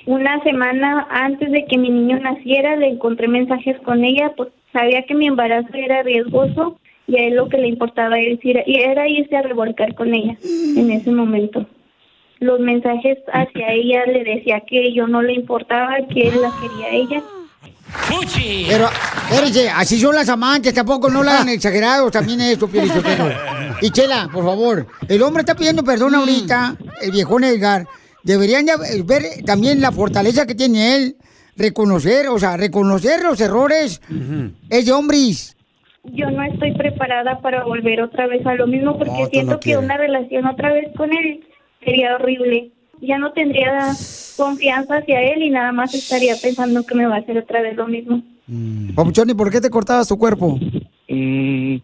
Una semana antes de que mi niño naciera, le encontré mensajes con ella, pues sabía que mi embarazo era riesgoso y a él lo que le importaba y era irse a revolcar con ella en ese momento. Los mensajes hacia ella le decía que yo no le importaba, que él la quería a ella. Pero, espérense, así son las amantes, tampoco no la han exagerado, también esto, Pielichotero. Y Chela, por favor, el hombre está pidiendo perdón ahorita, el viejón Edgar. Deberían de ver también la fortaleza que tiene él, reconocer, o sea, reconocer los errores es de hombres. Yo no estoy preparada para volver otra vez a lo mismo porque No, siento no que quieres. una relación otra vez con él sería horrible. Ya no tendría confianza hacia él y nada más estaría pensando que me va a hacer otra vez lo mismo. Papuchón, ¿y por qué te cortabas tu cuerpo? Mm,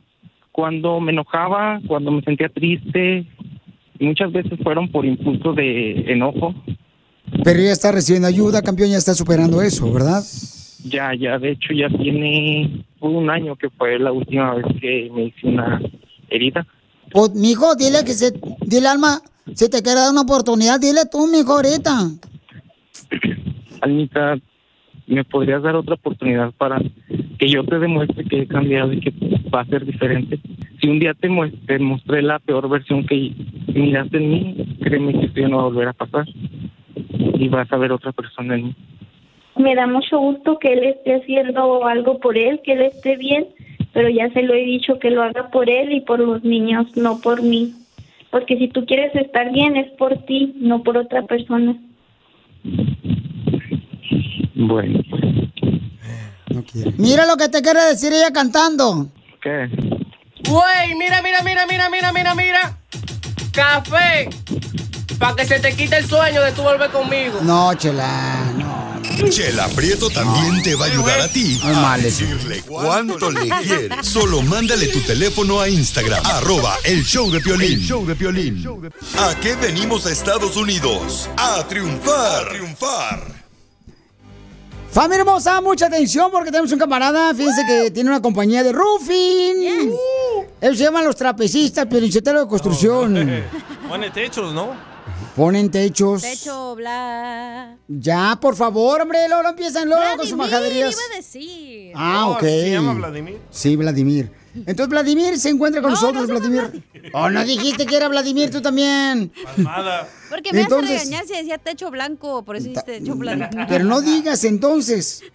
cuando me enojaba, cuando me sentía triste, muchas veces fueron por impulso de enojo. Pero ya está recibiendo ayuda, campeón, ya está superando eso, ¿verdad? Ya, ya, de hecho ya tiene un año que fue la última vez que me hice una herida. Pues, mijo, dile que se, dile alma, si te quiere dar una oportunidad, dile tú, mijo, ahorita. Almita, ¿me podrías dar otra oportunidad para que yo te demuestre que he cambiado y que va a ser diferente? Si un día te, te mostré la peor versión que miraste en mí, créeme que esto ya no va a volver a pasar. Y vas a ver otra persona en mí. Me da mucho gusto que él esté haciendo algo por él, que él esté bien, pero ya se lo he dicho que lo haga por él y por los niños, no por mí. Porque si tú quieres estar bien es por ti, no por otra persona. Bueno, Mira lo que te quiere decir ella cantando. ¿qué? Güey, mira, mira, mira, mira, mira, mira, mira. Café. Para que se te quite el sueño de tú volver conmigo. No, chela, no. Chela Prieto también te va a ayudar a ti a decirle cuánto le quieres. Solo mándale tu teléfono a Instagram, arroba el show de Piolín. Show de Piolín. ¿A qué venimos a Estados Unidos? A triunfar. A triunfar. Familia hermosa, mucha atención porque tenemos un camarada, fíjense que tiene una compañía de roofing. Ellos se llaman los trapecistas, perinchetero de construcción. Pone techos, ¿no? Ponen techos. Techo, bla. Ya, por favor, hombre, no empiezan luego con sus Vladimir, majaderías. iba a decir. Ah, Oh, ok. ¿se llama Vladimir? Sí, Vladimir. Entonces, Vladimir se encuentra con nosotros, Vladimir. Oh, no dijiste que era Vladimir tú también. Porque me Entonces- hace regañar si decía techo blanco, por eso dice techo blanco. Pero no digas entonces.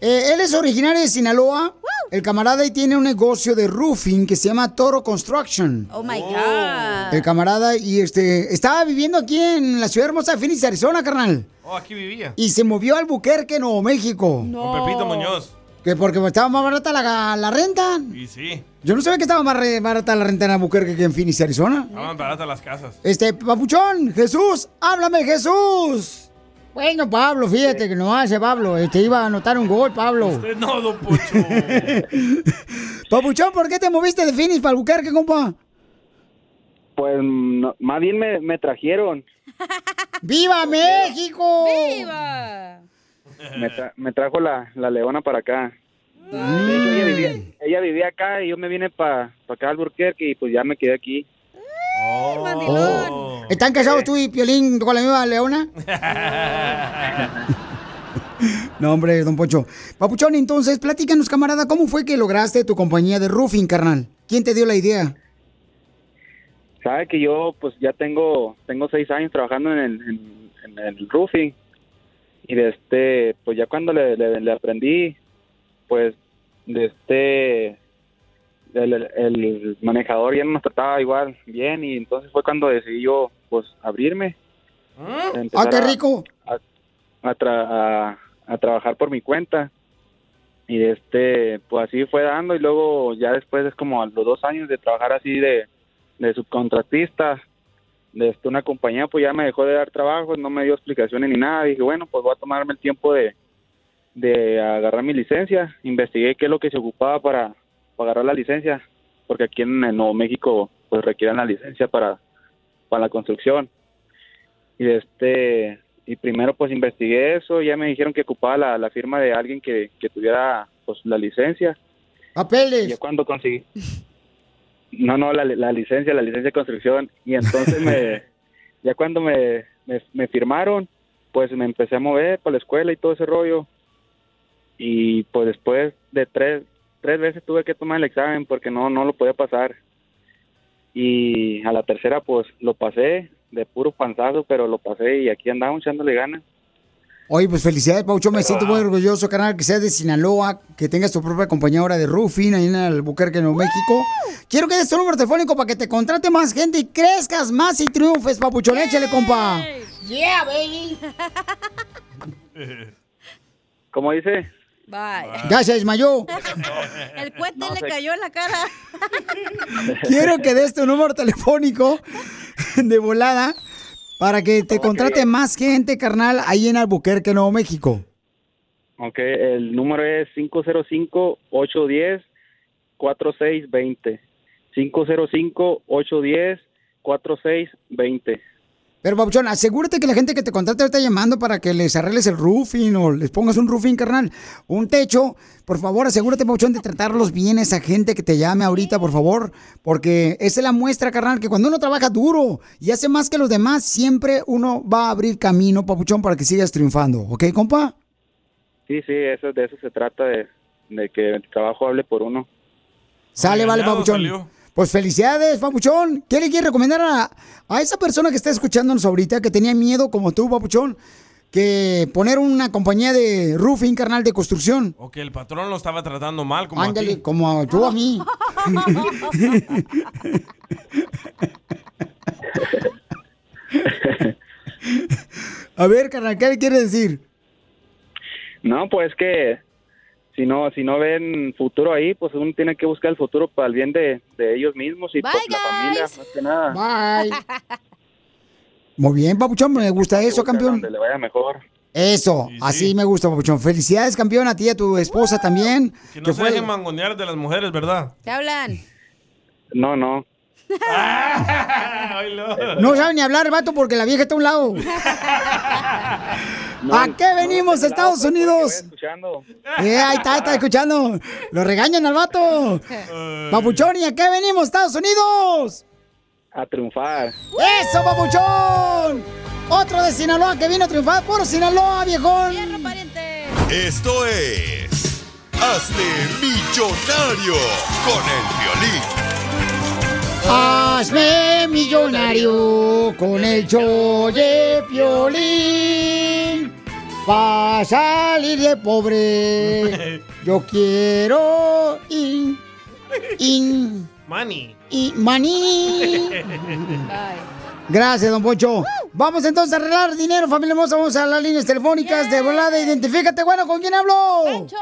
Eh, él es originario de Sinaloa. El camarada y tiene un negocio de roofing que se llama Toro Construction. Oh my God. El camarada y este estaba viviendo aquí en la ciudad hermosa de Phoenix, Arizona, carnal. Oh, aquí vivía. Y se movió al Albuquerque, Nuevo México. Con Pepito Muñoz. Que porque estaba más barata la, la renta. Y sí, Yo no sabía que estaba más re- barata la renta en Albuquerque que en Phoenix, Arizona. estaban baratas las casas. Este, papuchón, Jesús, háblame, Jesús. Bueno, Pablo, fíjate que no hace Pablo. Este iba a anotar un gol, Pablo. Usted no, don Pocho. Papuchón, ¿por qué te moviste de Phoenix para Albuquerque, compa? Pues no- más bien me, me trajeron. ¡Viva México! ¡Viva! Me, tra- me trajo la, la leona para acá. De hecho, ella vivía, ella vivía acá y yo me vine para acá al Albuquerque y pues ya me quedé aquí. Oh. ¿Están casados tú y Piolín con la misma leona? No, hombre, don Pocho. Papuchón, entonces, platícanos, camarada, ¿cómo fue que lograste tu compañía de roofing, carnal? ¿Quién te dio la idea? Sabe que yo pues ya tengo tengo seis años trabajando en el, en, en el roofing y de este pues ya cuando le, le- le aprendí pues de este el, el- manejador ya no nos trataba igual bien y entonces fue cuando decidí yo pues abrirme ¡Ah, empezar qué a- rico! a, a tra- a- a trabajar por mi cuenta y este pues así fue dando y luego ya después es como a los dos años de trabajar así de de subcontratista de este, una compañía, pues ya me dejó de dar trabajo, no me dio explicaciones ni nada. Dije, bueno, pues voy a tomarme el tiempo de, de agarrar mi licencia. Investigué qué es lo que se ocupaba para agarrar la licencia, porque aquí en, en Nuevo México pues requieren la licencia para, para la construcción. Y este y primero pues investigué eso, ya me dijeron que ocupaba la, la firma de alguien que, que tuviera pues la licencia. Papeles. Y cuando conseguí. No, no, la, la licencia, la licencia de construcción. Y entonces me, ya cuando me, me, me firmaron, pues me empecé a mover para la escuela y todo ese rollo. Y pues después de tres, tres veces tuve que tomar el examen porque no, no lo podía pasar. Y a la tercera pues lo pasé de puro panzazo, pero lo pasé y aquí andamos echándole ganas. Oye, pues felicidades, Paucho. Me siento muy orgulloso, canal, que seas de Sinaloa, que tengas tu propia compañía ahora de roofing ahí en Albuquerque, Nuevo México. Quiero que des tu número telefónico para que te contrate más gente y crezcas más y triunfes, papuchón. Échale, compa. Yeah, baby. ¿Cómo dice? Bye. Ya se desmayó. El cohete No le cayó en la cara. Quiero que des tu número telefónico de volada para que te contrate más gente, carnal, ahí en Albuquerque, Nuevo México. Ok, el número es 505-810-4620. 505-810-4620. Pero, Papuchón, asegúrate que la gente que te contrate está llamando para que les arregles el roofing o les pongas un roofing, carnal, un techo. Por favor, asegúrate, Papuchón, de tratarlos bien esa gente que te llame ahorita, por favor. Porque esa es la muestra, carnal, que cuando uno trabaja duro y hace más que los demás, siempre uno va a abrir camino, Papuchón, para que sigas triunfando. ¿Ok, compa? Sí, sí, eso, de eso se trata, de, de que el trabajo hable por uno. Sale, vale, Papuchón. salió. Pues felicidades, Papuchón. ¿Qué le quieres recomendar a, a esa persona que está escuchándonos ahorita, que tenía miedo como tú, Papuchón, que poner una compañía de roofing, carnal, de construcción? O que el patrón lo estaba tratando mal, como a Ándale, ti. como tú a mí. a ver, carnal, ¿qué le quieres decir? No, pues que si no si no ven futuro ahí, pues uno tiene que buscar el futuro para el bien de, de ellos mismos y pues la familia, más que nada. Bye. Muy bien, Papuchón, me gusta eso, campeón. Donde le vaya mejor. Eso, así me gusta, Papuchón. Felicidades, campeón, a ti y a tu esposa también. Que no que se fue- dejen mangonear de las mujeres, ¿verdad? ¿Te hablan? No, no. No sabe ni hablar vato porque la vieja está a un lado. ¿A qué venimos, Estados Unidos? Escuchando. Eh, ahí está, está escuchando. Lo regañan al vato. Papuchón, ¿y a qué venimos, Estados Unidos? A triunfar. ¡Eso, papuchón! Otro de Sinaloa que vino a triunfar. ¡Puro Sinaloa, viejón! Esto es. Hazte millonario con el violín. Hazme millonario con el show de Piolín. Va a salir de pobre. Yo quiero in, in, Money. y maní. Gracias, don Poncho. Vamos entonces a arreglar dinero, familia hermosa. Vamos a las líneas telefónicas de volada. Identifícate, bueno, ¿con quién hablo? Pancho.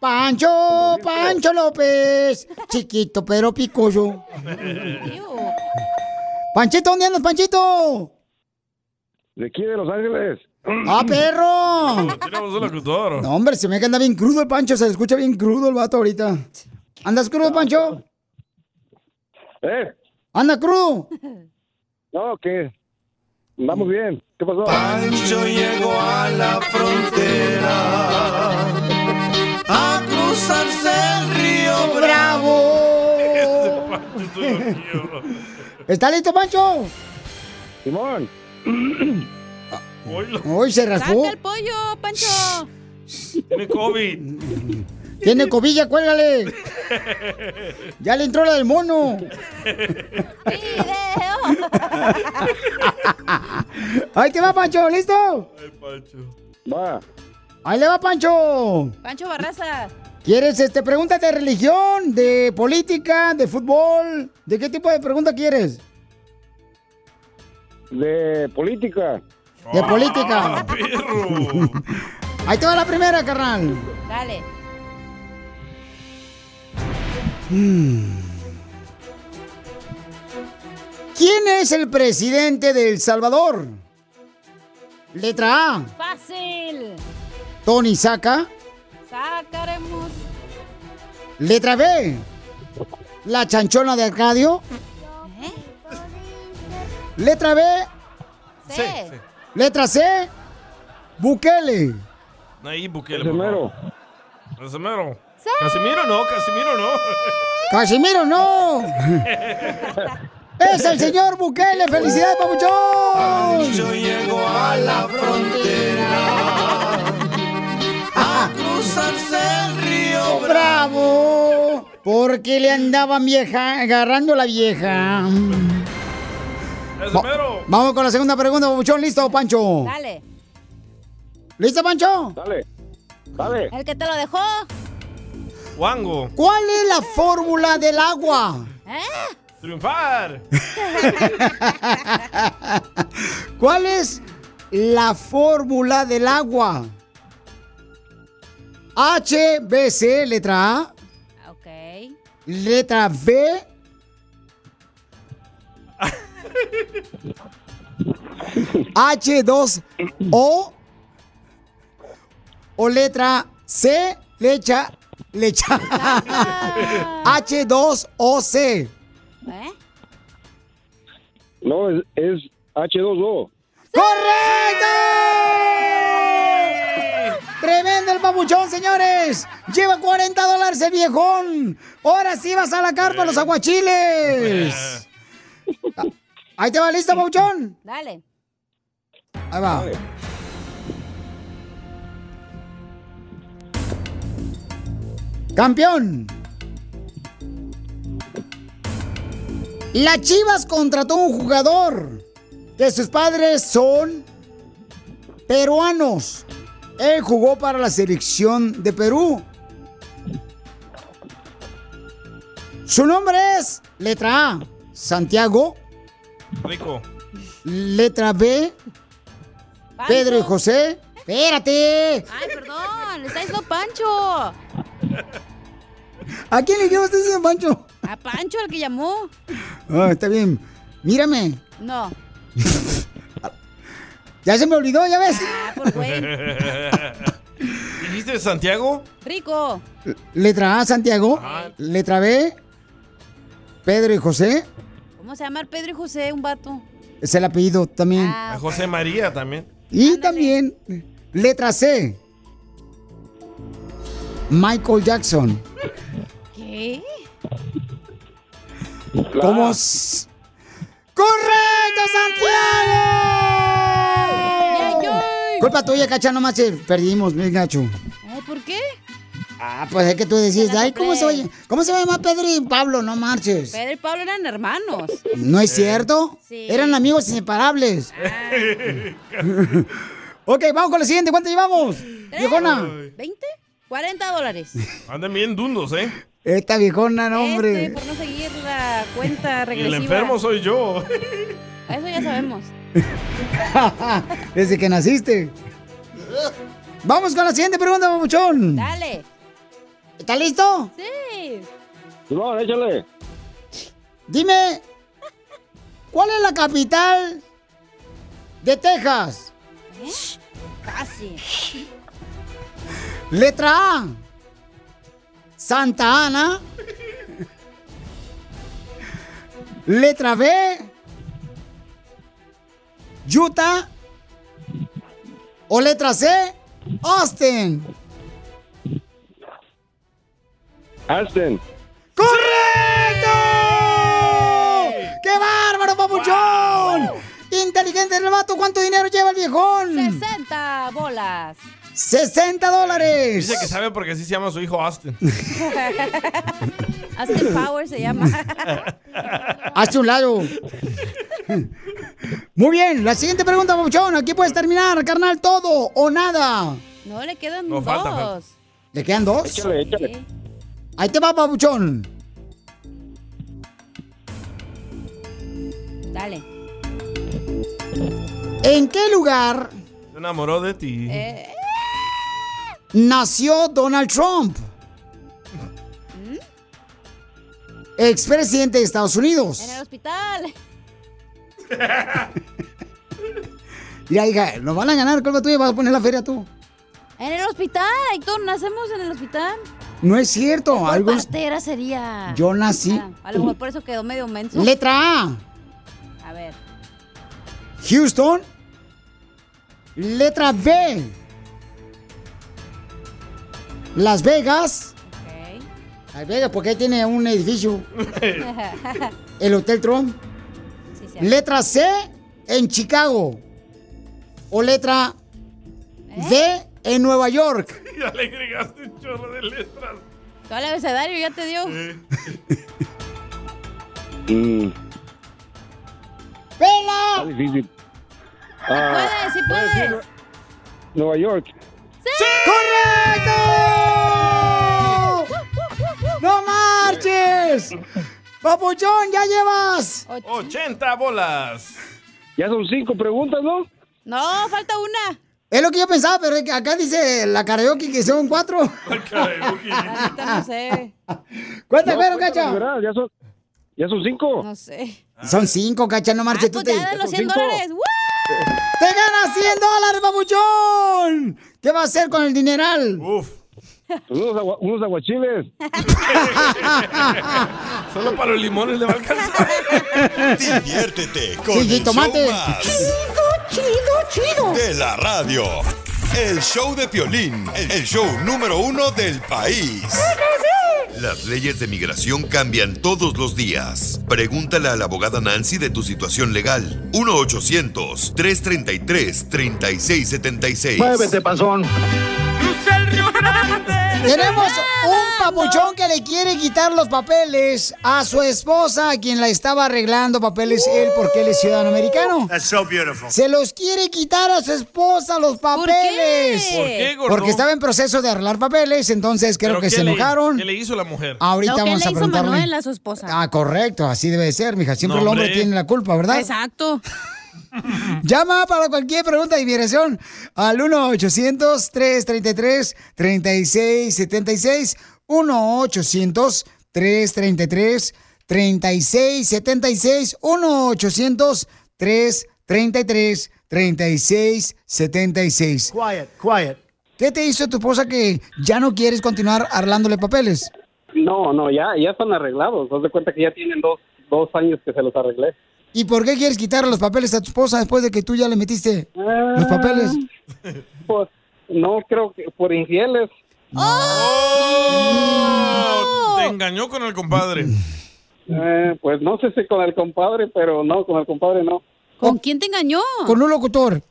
Pancho, Pancho López. Chiquito, pero picoso. Panchito, ¿dónde andas, Panchito? De aquí de Los Ángeles. ¡Ah, perro! Tenemos un locutor. No, hombre, se me anda bien crudo el Pancho. Se le escucha bien crudo el vato ahorita. ¿Andas crudo, Pancho? ¿Eh? ¿Anda crudo? No, ¿qué? Andamos bien. ¿Qué pasó? Pancho llegó a la frontera a cruzarse el río ¡Bravo! ¿Está listo, Pancho? Simón. Hoy se raspó. ¡Saca el pollo, Pancho! Tiene COVID. Tiene cobilla, cuélgale. Ya le entró la del mono. Ahí te va, Pancho, ¿listo? Va. Ahí le va, Pancho. Pancho Barraza. ¿Quieres, este, preguntas de religión, de política, de fútbol? ¿De qué tipo de pregunta quieres? De política. De política. Ahí te va la primera, carnal. Dale. ¿Quién es el presidente de El Salvador? Letra A, Fácil. Tony Saca. Sacaremos. Letra B, la chanchona de Arcadio. Letra B, Sí. letra C, Bukele. Ahí, Bukele. Casimiro. Casimiro. Casimiro no, Casimiro no. Casimiro, no. Es el señor Bukele. ¡Felicidades, papuchón! Yo llego a la frontera a cruzarse el río ¡Bravo! Porque le andaban vieja, agarrando la vieja. Vamos con la segunda pregunta, papuchón. ¿Listo, Pancho? Dale. ¿Listo, Pancho? Dale. Dale. El que te lo dejó. Wango. ¿Cuál es la fórmula del agua? ¿Eh? Triunfar. ¿Cuál es la fórmula del agua? H, B, C, letra A. Ok. Letra B. H2O. O letra C, lecha, lecha. H2OC. ¿Eh? No, es, es H2O. ¡Correcto! Tremendo el papuchón, señores. Lleva 40 dólares el viejón. Ahora sí vas a la carpa los aguachiles. Ahí te va listo, papuchón. Dale. Ahí va. Campeón. La Chivas contrató un jugador que sus padres son peruanos. Él jugó para la selección de Perú. Su nombre es, letra A, Santiago. Rico. Letra B, Pedro y José. Espérate. Ay, perdón. Le está diciendo Pancho. ¿A quién le llamas ese Pancho? A Pancho, el que llamó. Ah, está bien. Mírame. No. Ya se me olvidó, ya ves. Ah, por güey. ¿Dijiste Santiago? Rico. Letra A, Santiago. Letra B, Pedro y José. ¿Cómo se llama el Pedro y José, un vato? Es el apellido también. Ah, A José María también. Y también, letra C, Michael Jackson. ¿Qué? ¿Cómo? ¡Correcto, Santiago! Culpa tuya, cacha, nomás perdimos, mi gacho. ¿por qué? Ah, pues es que tú decís, ay, ¿cómo se, oye? ¿cómo se llama Pedro y Pablo? No marches. Pedro y Pablo eran hermanos. ¿No es cierto? Sí. Eran amigos inseparables. ok, vamos con la siguiente. ¿Cuánto llevamos? Viejona. ¿20? 40 dólares. Andan bien dundos, ¿eh? Esta viejona, no, Este, hombre. por no seguir la cuenta regresiva. el enfermo soy yo. Eso ya sabemos. Desde que naciste. Vamos con la siguiente pregunta, mamuchón. Dale. ¿Está listo? Sí. No, échale. Dime, ¿cuál es la capital de Texas? Casi. Letra A. Santa Ana. Letra B. Utah. O letra C. Austin. Aston. ¡Correcto! ¡Qué bárbaro, papuchón! Inteligente el vato. ¿Cuánto dinero lleva el viejón? 60 bolas. 60 dólares. Dice que sabe porque así se llama su hijo Austin. Austin Power se llama. Hazte un lado. Muy bien, la siguiente pregunta, Papuchón. Aquí puedes terminar, carnal, todo o nada. No, le quedan No, dos. falta, falta. ¿Le quedan dos? Échale, échale. Ahí te va, Papuchón. Dale. ¿En qué lugar Se enamoró de ti. Eh, nació Donald Trump? Expresidente de Estados Unidos. en el hospital. Mira, hija, nos van a ganar, culpa tuya, vas a poner la feria tú. En el hospital, Héctor, nacemos en el hospital. No es cierto, ¿Cuál algo. partera sería? Yo nací. Ah, a lo mejor por eso quedó medio menso. Letra A, A ver. Houston. Letra B, Las Vegas. Las Vegas, porque ahí tiene un edificio. El Hotel Trump. Letra C, en Chicago. O letra D, en Nueva York. Ya le agregaste un chorro de letras. Todo el abecedario ya te dio. Mm, ¡Pela! está difícil. puedes, Ah, sí ¿puedo decir puedes. Nueva York. ¡Correcto! ¡No marches! ¡Papuchón, ya llevas! 80 bolas. Ya son cinco preguntas, ¿no? No, falta una. Es lo que yo pensaba, pero es que acá dice la karaoke que son cuatro. Ahorita no sé. ¿Cuántas No, fueron, cuéntanos, Cacha? ¿verdad? Ya son, ya son cinco. No sé. Son cinco, Cacha, no marches. tú Pues te... ya de los 100 Cinco. dólares. ¡Woo! ¡Te ganas 100 dólares, papuchón! ¿Qué va a hacer con el dineral? Uf. Unos, agua- unos aguachiles. Solo para los limones le va a alcanzar. Diviértete con Sí, el show más Chido, chido. de la radio. El show de Piolín, el show número uno del país. Las leyes de migración cambian todos los días. Pregúntale a la abogada Nancy de tu situación legal. 1-800-333-3676. Muévete, panzón. Tenemos un papuchón que le quiere quitar los papeles a su esposa, a quien la estaba arreglando papeles él porque él es ciudadano americano. That's so beautiful. Se los quiere quitar a su esposa los papeles. ¿Por qué, gordo? Porque estaba en proceso de arreglar papeles, entonces creo ¿Pero que qué se le- enojaron. ¿Qué le hizo la mujer? Ahorita Lo que vamos le a hizo preguntarle. Manuel a su esposa. Ah, correcto, así debe de ser, mija. Siempre No, el hombre. tiene la culpa, ¿verdad? Exacto. Llama para cualquier pregunta de inmigración al 1-800-333-3676. 1-800-333-3676. 1-800-333-3676. Quiet, quiet. ¿Qué te hizo tu esposa que ya no quieres continuar arreglándole papeles? No, no, ya, ya están arreglados. Haz de cuenta que ya tienen dos, dos años que se los arreglé. ¿Y por qué quieres quitarle los papeles a tu esposa después de que tú ya le metiste los papeles? Pues no creo que por infieles. ¡Oh! Te engañó con el compadre. Eh, pues no sé si con el compadre, pero no, con el compadre no. ¿Con quién te engañó? Con un locutor.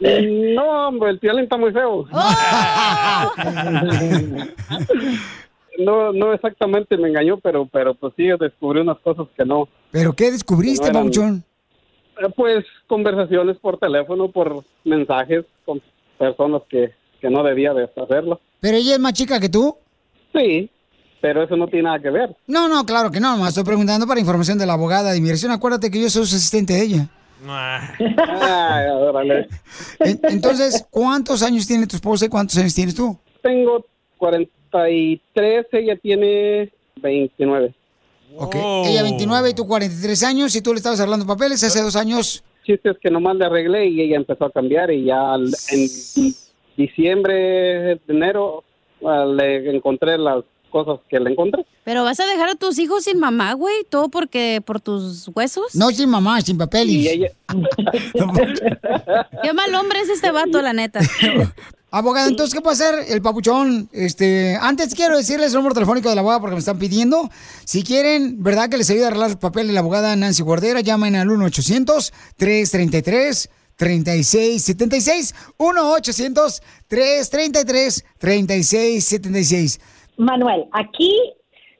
Eh, no, hombre, el piolín está muy feo. no, no exactamente me engañó, pero, pero pues sí descubrí unas cosas que no. ¿Pero qué descubriste, no eran-? Eh, Pues conversaciones por teléfono, por mensajes con personas que, que no debía de hacerlo. ¿Pero ella es más chica que tú? Sí, pero eso no tiene nada que ver. No, no, claro que no. Me estoy preguntando para información de la abogada de inmigración. Acuérdate que yo soy su asistente de ella. Ay, órale. En- Entonces, ¿cuántos años tiene tu esposa y cuántos años tienes tú? Tengo 43, ella tiene 29. Ok. Ella 29 y tú 43 años y tú le estabas arreglando papeles hace dos años. chiste es que nomás le arreglé y ella empezó a cambiar y ya al- en diciembre, enero, le encontré las cosas que le encontré. Pero vas a dejar a tus hijos sin mamá, güey, todo porque por tus huesos. No sin mamá, sin papeles. Y ella, Qué mal hombre es este vato, la neta. Abogada, entonces, ¿qué puede hacer el papuchón? Este, antes quiero decirles el número telefónico de la abogada porque me están pidiendo. Si quieren, ¿verdad? Que les ayude a arreglar el papel de la abogada Nancy Guardera, llamen al 1-800-333-3676. 1-800-333-3676. Manuel, aquí,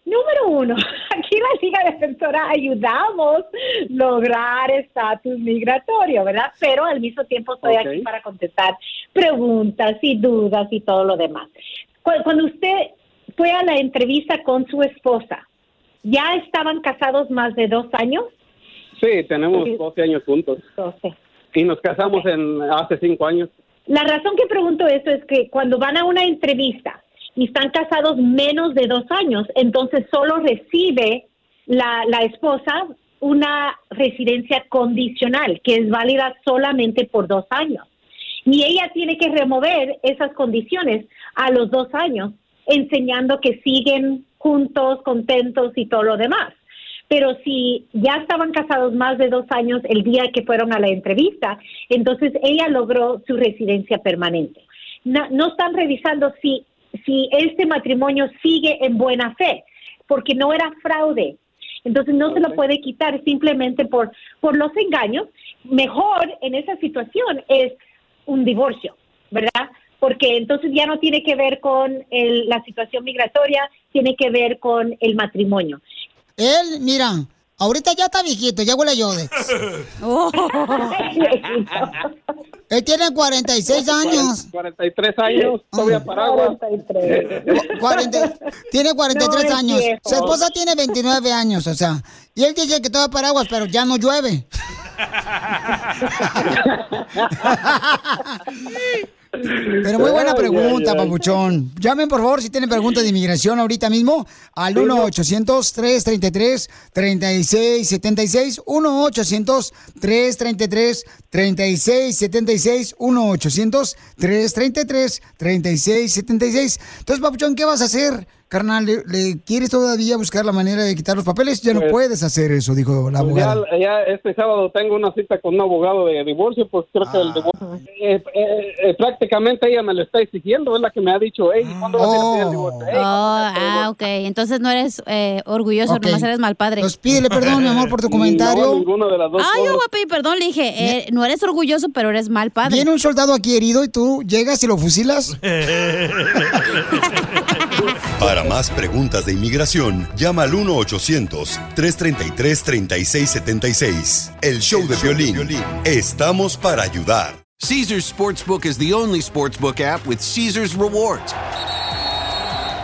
número uno, aquí la Liga Defensora ayudamos lograr estatus migratorio, ¿verdad? Pero al mismo tiempo estoy aquí para contestar preguntas y dudas y todo lo demás. Cu- Cuando usted fue a la entrevista con su esposa, ¿ya estaban casados más de dos años? sí, tenemos 12 años juntos. 12. Y nos casamos en hace 5 años. La razón que pregunto esto es que cuando van a una entrevista y están casados menos de dos años, entonces solo recibe la, la esposa una residencia condicional que es válida solamente por dos años. Y ella tiene que remover esas condiciones a los dos años, enseñando que siguen juntos, contentos y todo lo demás. Pero si ya estaban casados más de dos años el día que fueron a la entrevista, entonces ella logró su residencia permanente. No, no están revisando si, si este matrimonio sigue en buena fe, porque no era fraude. Entonces no se lo puede quitar simplemente por, por los engaños. Mejor en esa situación es un divorcio, ¿verdad? Porque entonces ya no tiene que ver con el- la situación migratoria, tiene que ver con el matrimonio. Él, mira, ahorita ya está viejito, ya huele a Yodex. Él tiene 46 años. 43 años, todavía paraguas. 40 tiene 43 No, años. viejo. Su esposa tiene 29 años, o sea. Y él dice que todavía paraguas, pero ya no llueve. Pero muy buena pregunta, ay, ay. papuchón. Llamen, por favor, si tienen preguntas de inmigración ahorita mismo al 1-800-333-3676. 1-800-333-3676. 1-800-333-3676. Entonces, papuchón, ¿qué vas a hacer? Carnal, ¿le, le quieres todavía buscar la manera de quitar los papeles? Ya no Pues- puedes hacer eso, dijo la Pues ya, abogada. ya este sábado tengo una cita con un abogado de divorcio, pues creo que Ah. el divorcio, eh, eh, eh, prácticamente ella me lo está exigiendo, es la que me ha dicho, hey, ¿cuándo vas a pedir el divorcio? Oh, ah, ok. Entonces no eres eh, orgulloso, Ok. nomás eres mal padre. Pues pídele perdón, mi amor, por tu comentario. No, ninguna de las dos Ah, yo voy a pedir perdón, le dije, eh, no eres orgulloso, pero eres mal padre. Viene un soldado aquí herido y tú llegas y lo fusilas. Para más preguntas de inmigración, llama al 1-800-333-3676. El show de violín. Estamos para ayudar. Caesar's Sportsbook is the only sportsbook app with Caesar's rewards.